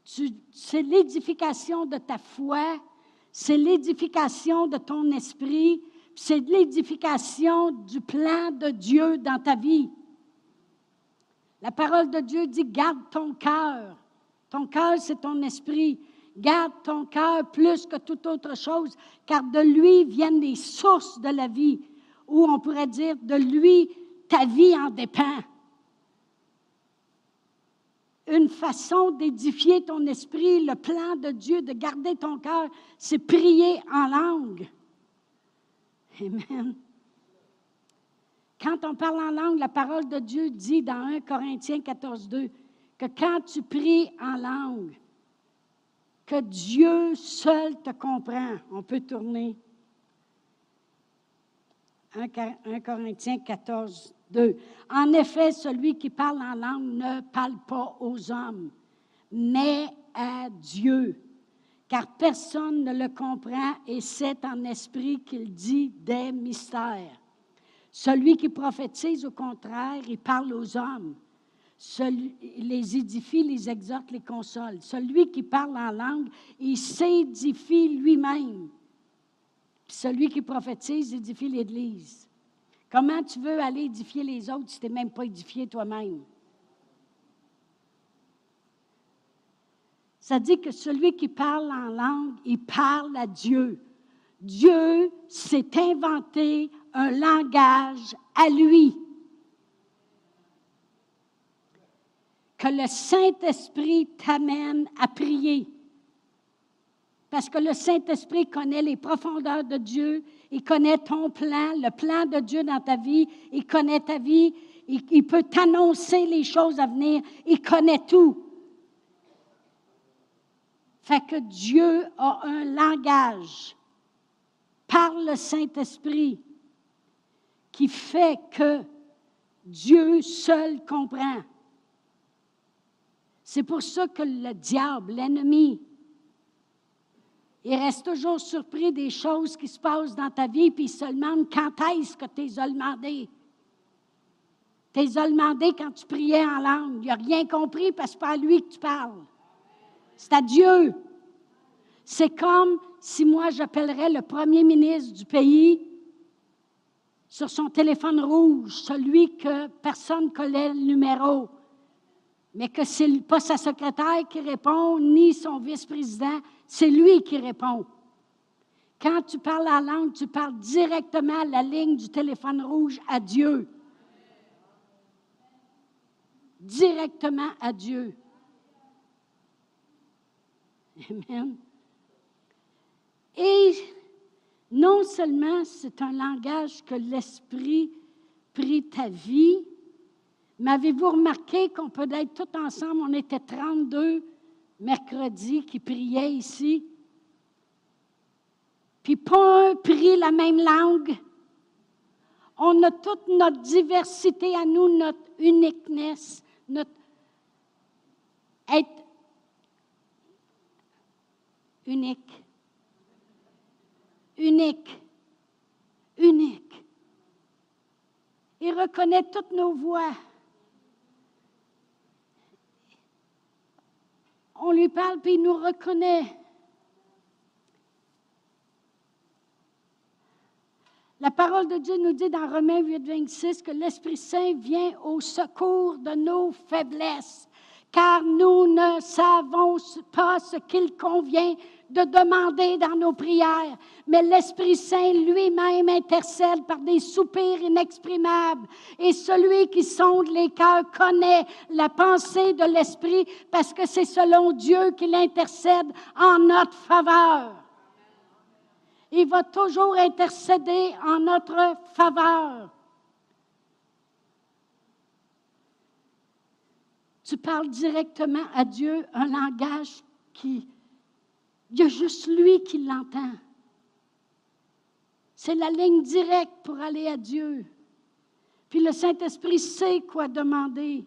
c'est l'édification de ta foi, c'est l'édification de ton esprit, c'est l'édification du plan de Dieu dans ta vie. La parole de Dieu dit, garde ton cœur. Ton cœur, c'est ton esprit. Garde ton cœur plus que toute autre chose, car de lui viennent les sources de la vie, ou on pourrait dire, de lui, ta vie en dépend une façon d'édifier ton esprit, le plan de Dieu, de garder ton cœur, c'est prier en langue. Amen. Quand on parle en langue, la parole de Dieu dit dans 1 Corinthiens 14, 2 que quand tu pries en langue, que Dieu seul te comprend. On peut tourner. 1 Corinthiens 14, en effet, celui qui parle en langue ne parle pas aux hommes, mais à Dieu. car personne ne le comprend et c'est en esprit qu'il dit des mystères. Celui qui prophétise, au contraire, il parle aux hommes. Celui, les édifie, les exhorte, les console. Celui qui parle en langue, il s'édifie lui-même. celui qui prophétise édifie l'Église. Comment tu veux aller édifier les autres si tu n'es même pas édifié toi-même? Ça dit que celui qui parle en langue, il parle à Dieu. Dieu s'est inventé un langage à lui. Que le Saint-Esprit t'amène à prier. Parce que le Saint-Esprit connaît les profondeurs de Dieu, il connaît ton plan, le plan de Dieu dans ta vie, il connaît ta vie, il, peut t'annoncer les choses à venir, il connaît tout. Fait que Dieu a un langage par le Saint-Esprit qui fait que Dieu seul comprend. C'est pour ça que le diable, l'ennemi, il reste toujours surpris des choses qui se passent dans ta vie, puis il se demande quand est-ce que tu les as. Tu les as quand tu priais en langue. Il n'a rien compris parce que c'est pas à lui que tu parles. C'est à Dieu. C'est comme si moi j'appellerais le premier ministre du pays sur son téléphone rouge, celui que personne ne connaît le numéro, mais que ce n'est pas sa secrétaire qui répond, ni son vice-président, c'est lui qui répond. Quand tu parles la langue, tu parles directement à la ligne du téléphone rouge à Dieu. Directement à Dieu. Amen. Et non seulement c'est un langage que l'Esprit prit ta vie, mais avez-vous remarqué qu'on peut être tout ensemble, on était 32 mercredi qui priaient ici, puis pas un prie la même langue. On a toute notre diversité à nous, notre uniqueness, notre être unique unique, unique. Il reconnaît toutes nos voix. On lui parle, puis il nous reconnaît. La parole de Dieu nous dit dans Romains 8, 26 que l'Esprit Saint vient au secours de nos faiblesses, car nous ne savons pas ce qu'il convient de demander dans nos prières, mais l'Esprit Saint lui-même intercède par des soupirs inexprimables. Et celui qui sonde les cœurs connaît la pensée de l'Esprit parce que c'est selon Dieu qu'il intercède en notre faveur. Il va toujours intercéder en notre faveur. Tu parles directement à Dieu un langage qui il y a juste lui qui l'entend. C'est la ligne directe pour aller à Dieu. Puis le Saint-Esprit sait quoi demander.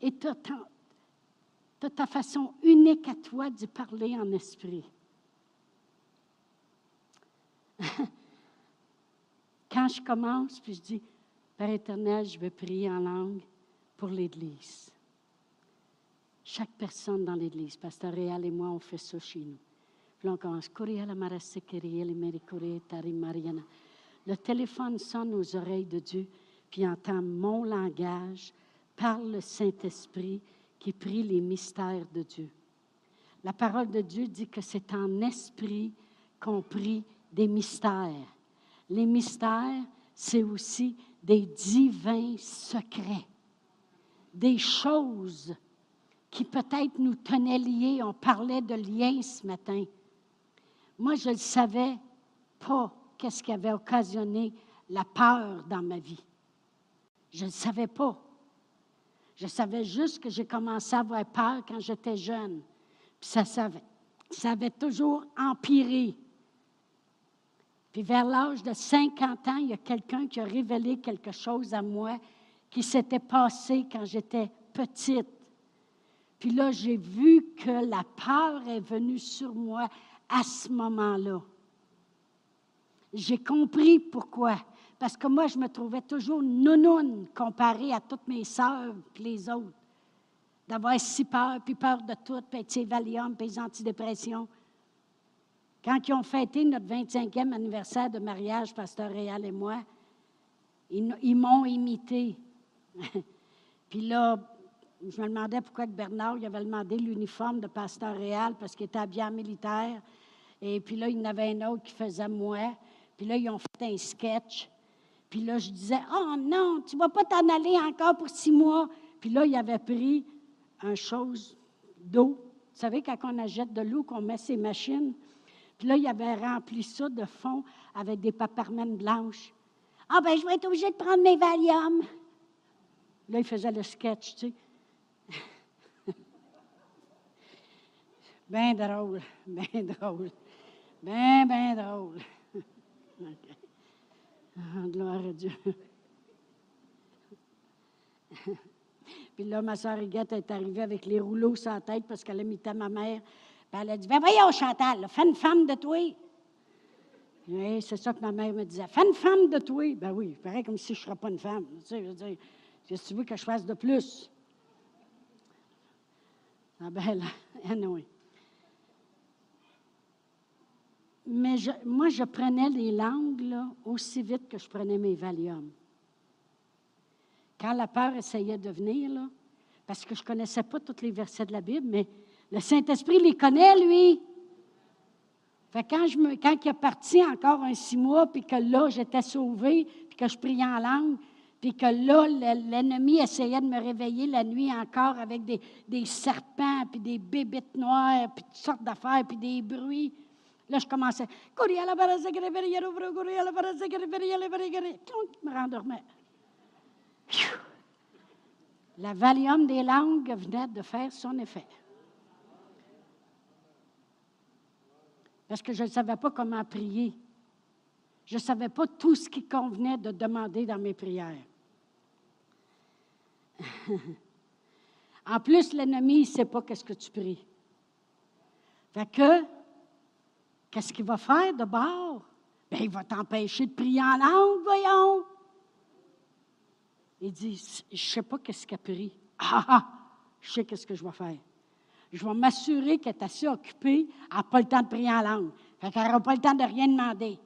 Et tu as, ta façon unique à toi d'y parler en esprit. Quand je commence, puis je dis, Père éternel, je vais prier en langue pour l'Église. Chaque personne dans l'Église, Pasteur Réal et moi, on fait ça chez nous. Le téléphone sonne aux oreilles de Dieu, puis entend mon langage par le Saint-Esprit qui prie les mystères de Dieu. La parole de Dieu dit que c'est en esprit qu'on prie des mystères. Les mystères, c'est aussi des divins secrets, des choses qui peut-être nous tenaient liés. On parlait de liens ce matin. Moi, je ne savais pas qu'est-ce qui avait occasionné la peur dans ma vie. Je ne savais pas. Je savais juste que j'ai commencé à avoir peur quand j'étais jeune. Puis ça, savait, ça avait toujours empiré. Puis vers l'âge de 50 ans, il y a quelqu'un qui a révélé quelque chose à moi qui s'était passé quand j'étais petite. Puis là, j'ai vu que la peur est venue sur moi à ce moment-là. J'ai compris pourquoi. Parce que moi, je me trouvais toujours nounoune comparée à toutes mes sœurs et les autres. D'avoir si peur, puis peur de tout, puis être Valium, puis les antidépressions. Quand ils ont fêté notre 25e anniversaire de mariage, Pasteur Réal et moi, ils, m'ont imité. puis là, je me demandais pourquoi Bernard il avait demandé l'uniforme de Pasteur Réal parce qu'il était habillé en militaire. Et puis là, il y en avait un autre qui faisait moi. Puis là, ils ont fait un sketch. Puis là, je disais, oh non, tu ne vas pas t'en aller encore pour six mois. Puis là, il avait pris un chose d'eau. Vous savez, quand on achète de l'eau, qu'on met ses machines. Puis là, il avait rempli ça de fond avec des paparmènes blanches. Ah, ben, je vais être obligé de prendre mes Valium. Là, il faisait le sketch, tu sais. Bien drôle, bien drôle. Bien, bien drôle. Ah, gloire à Dieu. Puis là, ma soeur Huguette est arrivée avec les rouleaux la tête parce qu'elle a mis à ma mère. Puis elle a dit, ben voyons, Chantal, fais une femme de toi. Oui, c'est ça que ma mère me disait. Fais une femme de toi. Ben oui, pareil comme si je ne serais pas une femme. Tu sais, je veux dire, qu'est-ce que tu veux que je fasse de plus? Ah ben là, anyway. Mais moi, je prenais les langues aussi vite que je prenais mes Valium. Quand la peur essayait de venir, parce que je ne connaissais pas tous les versets de la Bible, mais le Saint-Esprit les connaît, lui. Quand il est parti encore un six mois, puis que là, j'étais sauvée, puis que je priais en langue, puis que là, l'ennemi essayait de me réveiller la nuit encore avec des, des serpents, puis des bébites noires, puis toutes sortes d'affaires, puis des bruits. Là, je commençais. Je me rendormais. La Valium des langues venait de faire son effet. Parce que je ne savais pas comment prier. Je ne savais pas tout ce qui convenait de demander dans mes prières. en plus, l'ennemi ne sait pas qu'est-ce que tu pries. Fait que Qu'est-ce qu'il va faire de bord? Bien, il va t'empêcher de prier en langue, voyons. Il dit, je ne sais pas qu'est-ce qu'il a pris. Ah, ah, je sais qu'est-ce que je vais faire. Je vais m'assurer qu'elle est assez occupée, elle n'a pas le temps de prier en langue. Fait qu'elle n'aura pas le temps de rien demander.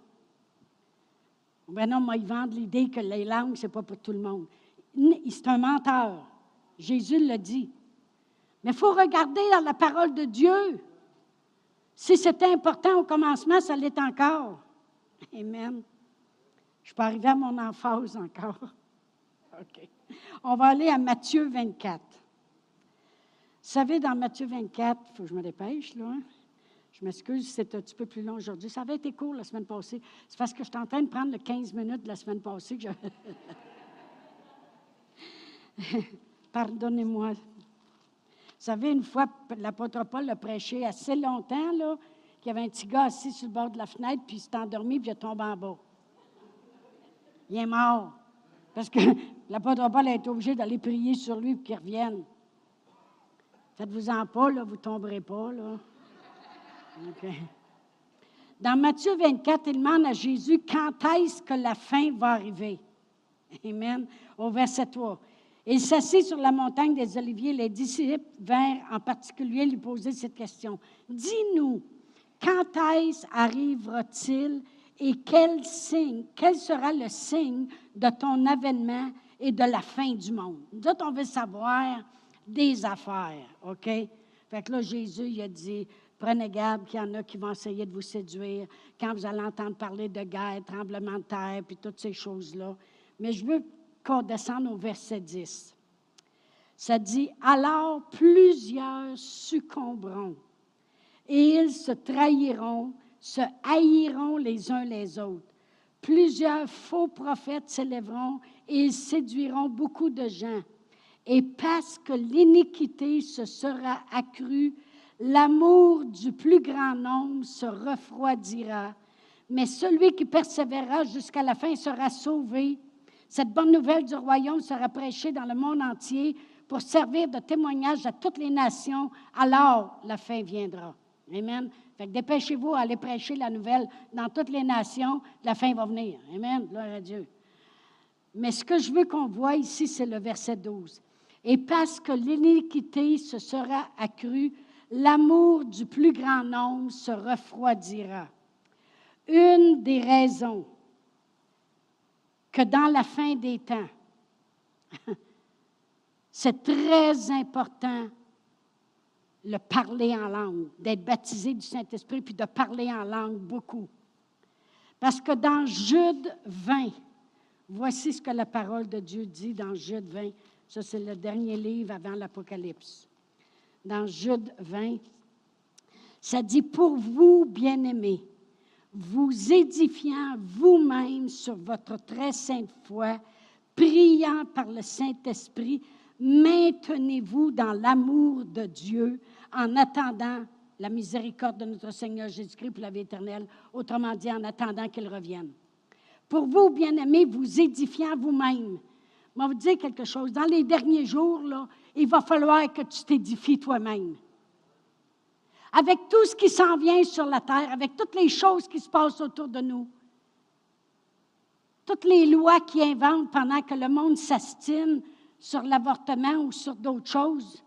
Ben non, moi, ils vendent l'idée que les langues, ce n'est pas pour tout le monde. C'est un menteur. Jésus l'a dit. Mais il faut regarder dans la parole de Dieu. Si c'était important au commencement, ça l'est encore. Amen. Je peux arriver à mon emphase encore. OK. On va aller à Matthieu 24. Vous savez, dans Matthieu 24, il faut que je me dépêche, là. Hein? Je m'excuse c'est un petit peu plus long aujourd'hui. Ça avait été court la semaine passée. C'est parce que je suis en train de prendre le 15 minutes de la semaine passée que je... Pardonnez-moi. Vous savez, une fois, l'apôtre Paul a prêché assez longtemps, là, qu'il y avait un petit gars assis sur le bord de la fenêtre, puis il s'est endormi, puis il est tombé en bas. Il est mort. Parce que l'apôtre Paul a été obligé d'aller prier sur lui pour qu'il revienne. Faites-vous-en pas, là, vous ne tomberez pas, là. Dans Matthieu 24, il demande à Jésus quand est-ce que la fin va arriver? Amen. Au verset 3. Il s'assit sur la montagne des Oliviers. Les disciples vinrent en particulier lui poser cette question. Dis-nous, quand est-ce arrivera-t-il et quel signe, quel sera le signe de ton avènement et de la fin du monde? Nous on veut savoir des affaires, OK? Fait que là, Jésus, il a dit, prenez garde qu'il y en a qui vont essayer de vous séduire quand vous allez entendre parler de guerre, tremblement de terre, puis toutes ces choses-là. Mais je veux qu'on descende au verset 10. Ça dit, alors plusieurs succomberont et ils se trahiront, se haïront les uns les autres. Plusieurs faux prophètes s'élèveront et ils séduiront beaucoup de gens. Et parce que l'iniquité se sera accrue, l'amour du plus grand nombre se refroidira. Mais celui qui persévérera jusqu'à la fin sera sauvé. Cette bonne nouvelle du royaume sera prêchée dans le monde entier pour servir de témoignage à toutes les nations, alors la fin viendra. Amen. Dépêchez-vous à aller prêcher la nouvelle dans toutes les nations, la fin va venir. Amen. Gloire à Dieu. Mais ce que je veux qu'on voit ici, c'est le verset 12. Et parce que l'iniquité se sera accrue, l'amour du plus grand nombre se refroidira. Une des raisons que dans la fin des temps, c'est très important le parler en langue, d'être baptisé du Saint-Esprit, puis de parler en langue beaucoup. Parce que dans Jude 20, voici ce que la parole de Dieu dit dans Jude 20. Ça, c'est le dernier livre avant l'Apocalypse. Dans Jude 20, ça dit, pour vous, bien-aimés, vous édifiant vous-même sur votre très sainte foi, priant par le Saint-Esprit, maintenez-vous dans l'amour de Dieu en attendant la miséricorde de notre Seigneur Jésus-Christ pour la vie éternelle, autrement dit, en attendant qu'il revienne. Pour vous, bien-aimés, vous édifiant vous-même. Je vais vous dire quelque chose. Dans les derniers jours, là, il va falloir que tu t'édifies toi-même. Avec tout ce qui s'en vient sur la terre, avec toutes les choses qui se passent autour de nous, toutes les lois qui inventent pendant que le monde s'astine sur l'avortement ou sur d'autres choses,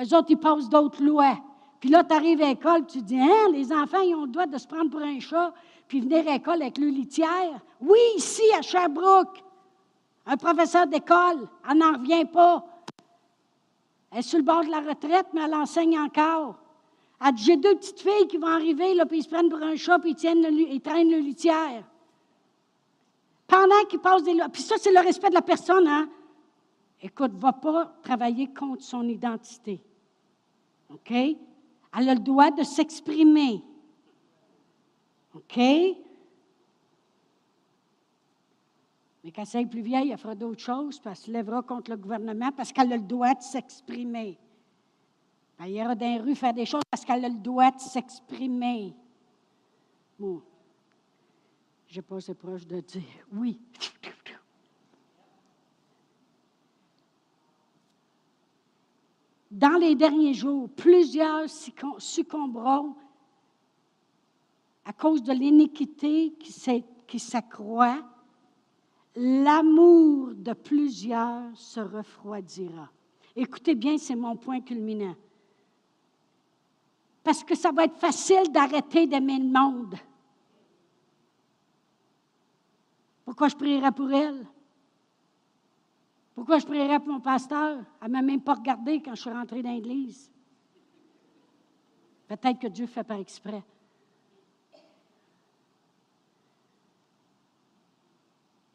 eux autres, ils passent d'autres lois. Puis là, tu arrives à l'école, tu dis, hein, les enfants, ils ont le droit de se prendre pour un chat, puis venir à l'école avec le litière? Oui, ici, à Sherbrooke, un professeur d'école, elle n'en revient pas. Elle est sur le bord de la retraite, mais elle enseigne encore. Elle dit, j'ai deux petites filles qui vont arriver, puis ils se prennent pour un chat, puis ils, tiennent ils traînent le litière. Pendant qu'ils passent des lois. Puis ça, c'est le respect de la personne, hein? Écoute, va pas travailler contre son identité. OK? Elle a le droit de s'exprimer. OK? Mais quand elle est plus vieille, elle fera d'autres choses, puis elle se lèvera contre le gouvernement parce qu'elle a le droit de s'exprimer. Elle ira dans les rues faire des choses parce qu'elle a le droit de s'exprimer. Bon. Je pas assez proche de dire oui. dans les derniers jours, plusieurs succomberont à cause de l'iniquité qui s'accroît. L'amour de plusieurs se refroidira. Écoutez bien, c'est mon point culminant. Parce que ça va être facile d'arrêter d'aimer le monde. Pourquoi je prierai pour elle? Pourquoi je prierais pour mon pasteur? Elle ne m'a même pas regardé quand je suis rentrée dans l'église. Peut-être que Dieu fait par exprès.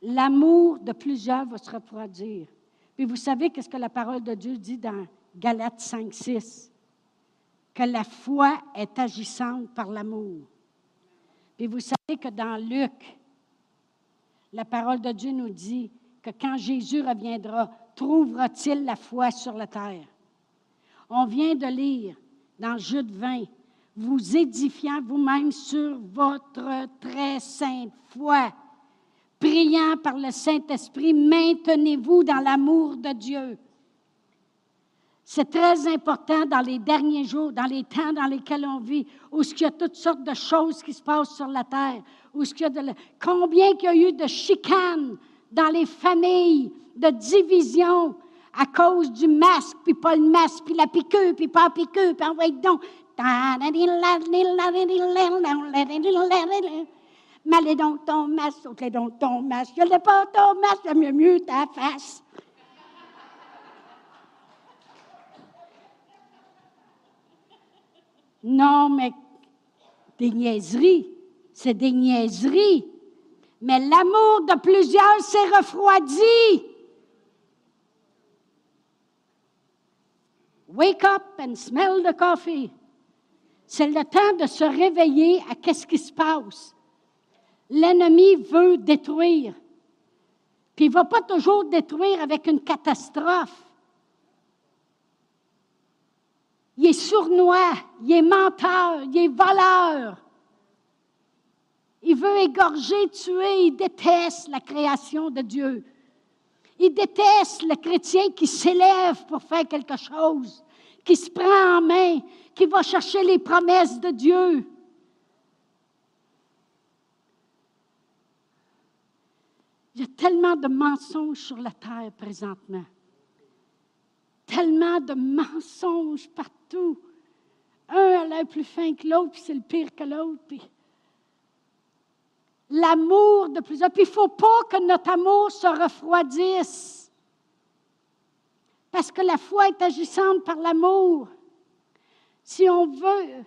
L'amour de plusieurs va se refroidir. Puis vous savez qu'est-ce que la parole de Dieu dit dans Galates 5, 6? Que la foi est agissante par l'amour. Puis vous savez que dans Luc, la parole de Dieu nous dit que quand Jésus reviendra, trouvera-t-il la foi sur la terre? On vient de lire dans Jude 20, vous édifiant vous-même sur votre très sainte foi, priant par le Saint-Esprit, maintenez-vous dans l'amour de Dieu. C'est très important dans les derniers jours, dans les temps dans lesquels on vit, où il y a toutes sortes de choses qui se passent sur la terre, où il y a de... combien il y a eu de chicanes, dans les familles de division à cause du masque, puis pas le masque, puis la piqûre, puis pas la piqûre, puis envoyez donc. Mais les donc ton masque, les donc ton masque. Je n'ai pas ton masque, j'aime mieux ta face. Non, mais des niaiseries, c'est des niaiseries mais l'amour de plusieurs s'est refroidi. Wake up and smell the coffee. C'est le temps de se réveiller à qu'est-ce qui se passe. L'ennemi veut détruire. Puis il ne va pas toujours détruire avec une catastrophe. Il est sournois, il est menteur, il est voleur. Il veut égorger, tuer, il déteste la création de Dieu. Il déteste le chrétien qui s'élève pour faire quelque chose, qui se prend en main, qui va chercher les promesses de Dieu. Il y a tellement de mensonges sur la terre présentement. Tellement de mensonges partout. Un a l'air plus fin que l'autre, puis c'est le pire que l'autre. L'amour de plusieurs. Puis il ne faut pas que notre amour se refroidisse. Parce que la foi est agissante par l'amour. Si on veut,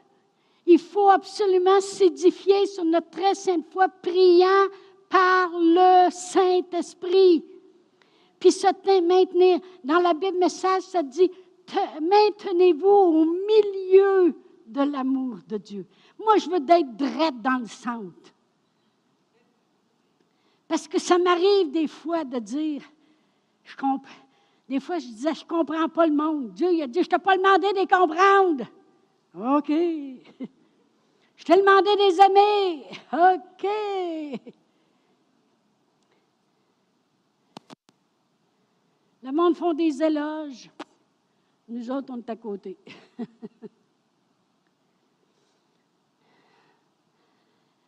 il faut absolument s'édifier sur notre très sainte foi, priant par le Saint-Esprit. Puis se maintenir. Dans la Bible message, ça dit maintenez-vous au milieu de l'amour de Dieu. Moi, je veux être drette dans le centre. Parce que ça m'arrive des fois de dire, je. Des fois, je disais, je ne comprends pas le monde. Dieu, il a dit, je ne t'ai pas demandé de les comprendre. OK. Je t'ai demandé de les. OK. Le monde font des éloges. Nous autres, on est à côté.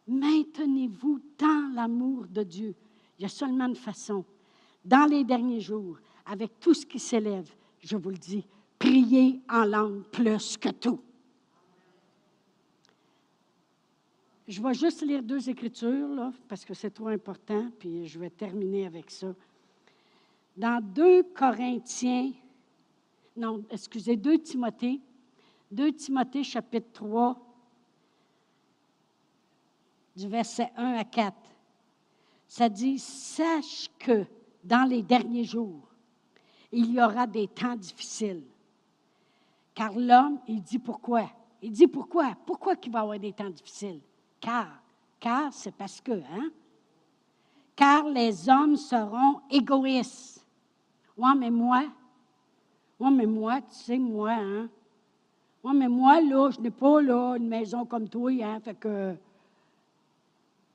Maintenez-vous dans l'amour de Dieu. Il y a seulement une façon. Dans les derniers jours, avec tout ce qui s'élève, je vous le dis, priez en langue plus que tout. Je vais juste lire deux écritures, parce que c'est trop important, puis je vais terminer avec ça dans 2 Corinthiens, non, excusez, 2 Timothée, 2 Timothée chapitre 3, du verset 1 à 4. Ça dit, sache que dans les derniers jours, il y aura des temps difficiles. Car l'homme, il dit pourquoi? Il dit pourquoi? Pourquoi qu'il va avoir des temps difficiles? Car, car c'est parce que, hein? Car les hommes seront égoïstes Ouais, mais moi, ouais, mais moi, tu sais, moi, hein. Ouais, mais moi, là, je n'ai pas, là, une maison comme toi, hein. Fait que.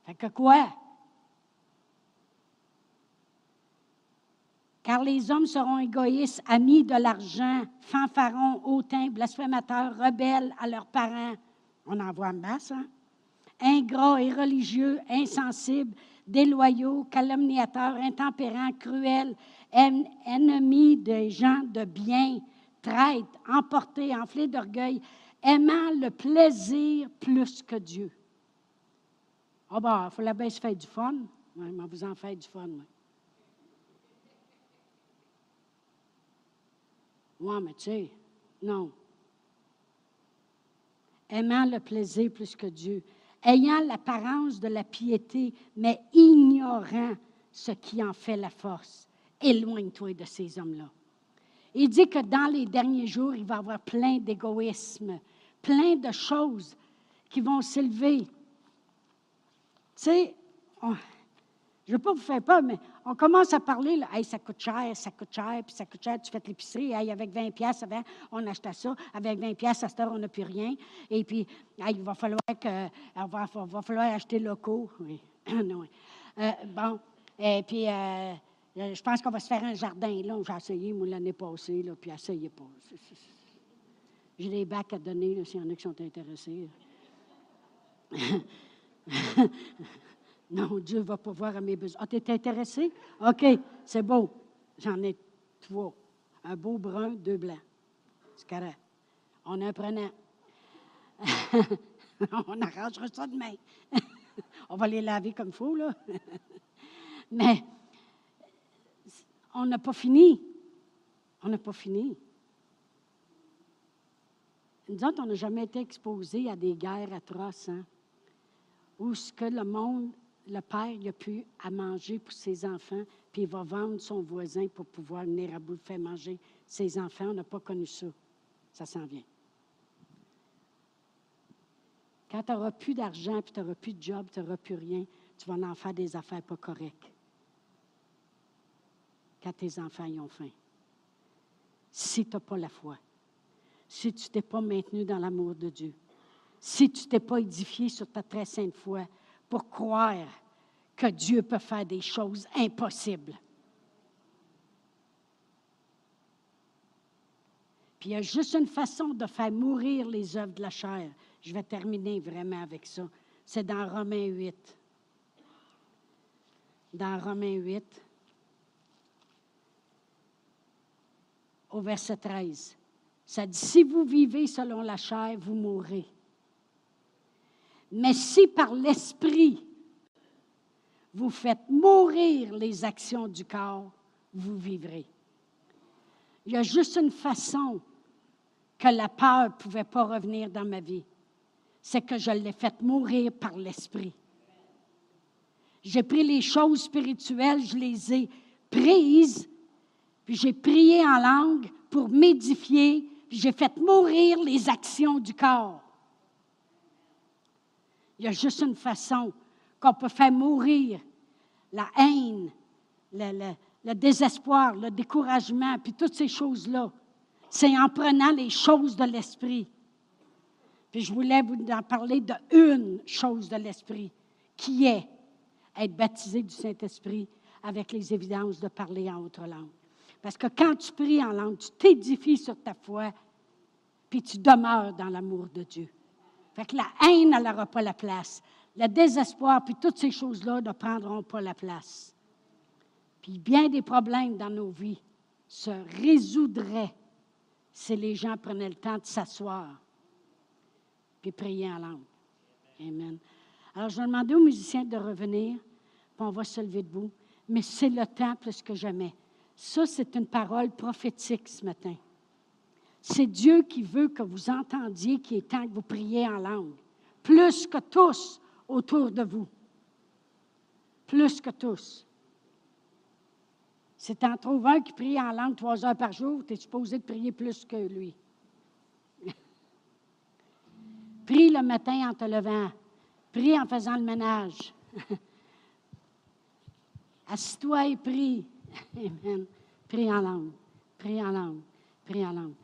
Fait que quoi? Car les hommes seront égoïstes, amis de l'argent, fanfarons, hautains, blasphémateurs, rebelles à leurs parents. On en voit en masse, hein? Ingrats et religieux, insensibles, déloyaux, calomniateurs, intempérants, cruels, ennemis des gens de bien, traîtres, emportés, enflés d'orgueil, aimant le plaisir plus que Dieu. Ah oh ben, il faut la bien se faire du fun. Oui, mais vous en faites du fun, Oui, mais tu sais, non. Aimant le plaisir plus que Dieu, ayant l'apparence de la piété, mais ignorant ce qui en fait la force éloigne-toi de ces hommes-là. Il dit que dans les derniers jours, il va y avoir plein d'égoïsme, plein de choses qui vont s'élever. Tu sais, je ne veux pas vous faire peur, mais on commence à parler, là, hey, ça coûte cher, ça coûte cher, puis ça coûte cher, tu fais l'épicerie, hey, avec 20 pièces on achetait ça, avec 20 pièces à cette heure, on n'a plus rien, et puis il va falloir que, va, va, falloir acheter locaux, oui, non, euh, bon, et puis euh, euh, je pense qu'on va se faire un jardin là. J'ai essayé, moi, l'année passée, là, puis essayez pas. J'ai des bacs à donner, s'il y en a qui sont intéressés. non, Dieu va pouvoir à mes besoins. Ah, tu es intéressé? OK, c'est beau. J'en ai trois. Un beau brun, deux blancs. C'est correct. On a un. On arrangera ça demain. On va les laver comme il faut, là. Mais on n'a pas fini. On n'a pas fini. Nous autres, on n'a jamais été exposés à des guerres atroces, hein, où ce que le monde, le père, il a pu à manger pour ses enfants, puis il va vendre son voisin pour pouvoir venir à bout de faire manger ses enfants. On n'a pas connu ça. Ça s'en vient. Quand tu n'auras plus d'argent, puis tu n'auras plus de job, tu n'auras plus rien, tu vas en faire des affaires pas correctes quand tes enfants y ont faim. Si tu n'as pas la foi, si tu ne t'es pas maintenu dans l'amour de Dieu, si tu ne t'es pas édifié sur ta très sainte foi pour croire que Dieu peut faire des choses impossibles. Puis il y a juste une façon de faire mourir les œuvres de la chair. Je vais terminer vraiment avec ça. C'est dans Romains 8. Dans Romains 8, au verset 13. Ça dit, si vous vivez selon la chair, vous mourrez. Mais si par l'esprit, vous faites mourir les actions du corps, vous vivrez. Il y a juste une façon que la peur ne pouvait pas revenir dans ma vie. C'est que je l'ai fait mourir par l'esprit. J'ai pris les choses spirituelles, je les ai prises, puis j'ai prié en langue pour m'édifier, puis j'ai fait mourir les actions du corps. Il y a juste une façon qu'on peut faire mourir la haine, le, désespoir, le découragement, puis toutes ces choses-là. C'est en prenant les choses de l'esprit. Puis je voulais vous en parler de une chose de l'esprit, qui est être baptisé du Saint-Esprit avec les évidences de parler en autre langue. Parce que quand tu pries en langue, tu t'édifies sur ta foi, puis tu demeures dans l'amour de Dieu. Fait que la haine, n'aura pas la place. Le désespoir, puis toutes ces choses-là ne prendront pas la place. Puis bien des problèmes dans nos vies se résoudraient si les gens prenaient le temps de s'asseoir puis prier en langue. Amen. Alors, je vais demander aux musiciens de revenir, puis on va se lever debout. Mais c'est le temps plus que jamais. Ça, c'est une parole prophétique ce matin. C'est Dieu qui veut que vous entendiez qu'il est temps que vous priez en langue, plus que tous autour de vous. Plus que tous. Tu en trouves un qui prie en langue trois heures par jour, tu es supposé de prier plus que lui. prie le matin en te levant. Prie en faisant le ménage. Assis-toi et prie. Amen. Prie en langue. Prie langue. Prie langue.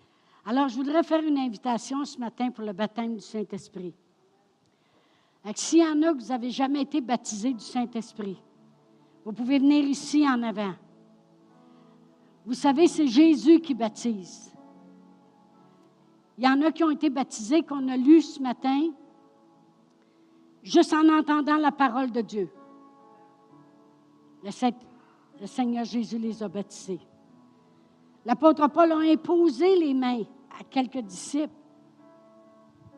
Alors, je voudrais faire une invitation ce matin pour le baptême du Saint-Esprit. S'il y en a que vous n'avez jamais été baptisé du Saint-Esprit, vous pouvez venir ici en avant. Vous savez, c'est Jésus qui baptise. Il y en a qui ont été baptisés, qu'on a lu ce matin, juste en entendant la parole de Dieu. Le, Seigneur Jésus les a baptisés. L'apôtre Paul a imposé les mains à quelques disciples.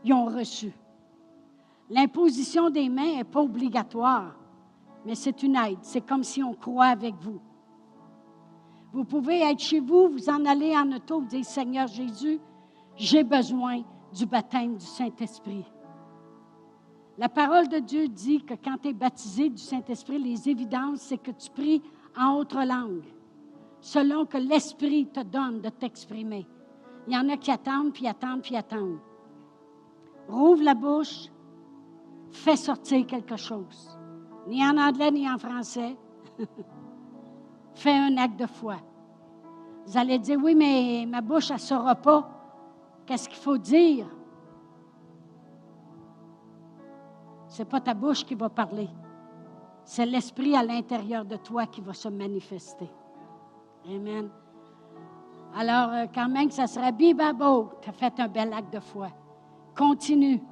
Ils ont reçu. L'imposition des mains n'est pas obligatoire, mais c'est une aide. C'est comme si on croit avec vous. Vous pouvez être chez vous, vous en aller en auto, vous dire Seigneur Jésus, j'ai besoin du baptême du Saint-Esprit. La parole de Dieu dit que quand tu es baptisé du Saint-Esprit, les évidences, c'est que tu pries en autre langue, selon que l'Esprit te donne de t'exprimer. Il y en a qui attendent, puis attendent, puis attendent. Rouvre la bouche, fais sortir quelque chose. Ni en anglais, ni en français. Fais un acte de foi. Vous allez dire, oui, mais ma bouche, elle ne saura pas. Qu'est-ce qu'il faut dire? Ce n'est pas ta bouche qui va parler. C'est l'esprit à l'intérieur de toi qui va se manifester. Amen. Alors, euh, quand même, ça serait bibabo, tu as fait un bel acte de foi. Continue.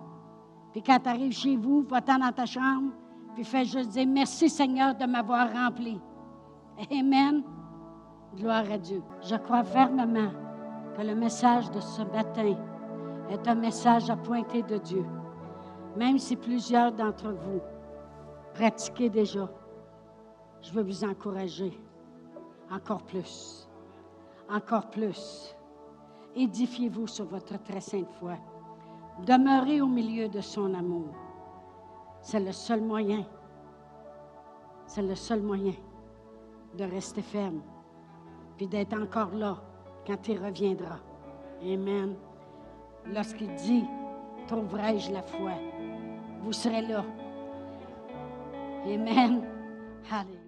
Puis quand tu arrives chez vous, va-t'en dans ta chambre, puis fais juste dire merci Seigneur de m'avoir rempli. Amen. Gloire à Dieu. Je crois fermement que le message de ce matin est un message à pointer de Dieu. Même si plusieurs d'entre vous pratiquez déjà, je veux vous encourager encore plus, encore plus. Édifiez-vous sur votre très sainte foi. Demeurez au milieu de son amour. C'est le seul moyen. C'est le seul moyen de rester ferme, puis d'être encore là quand il reviendra. Amen. Lorsqu'il dit, trouverai-je la foi, vous serez là. Amen. Allez.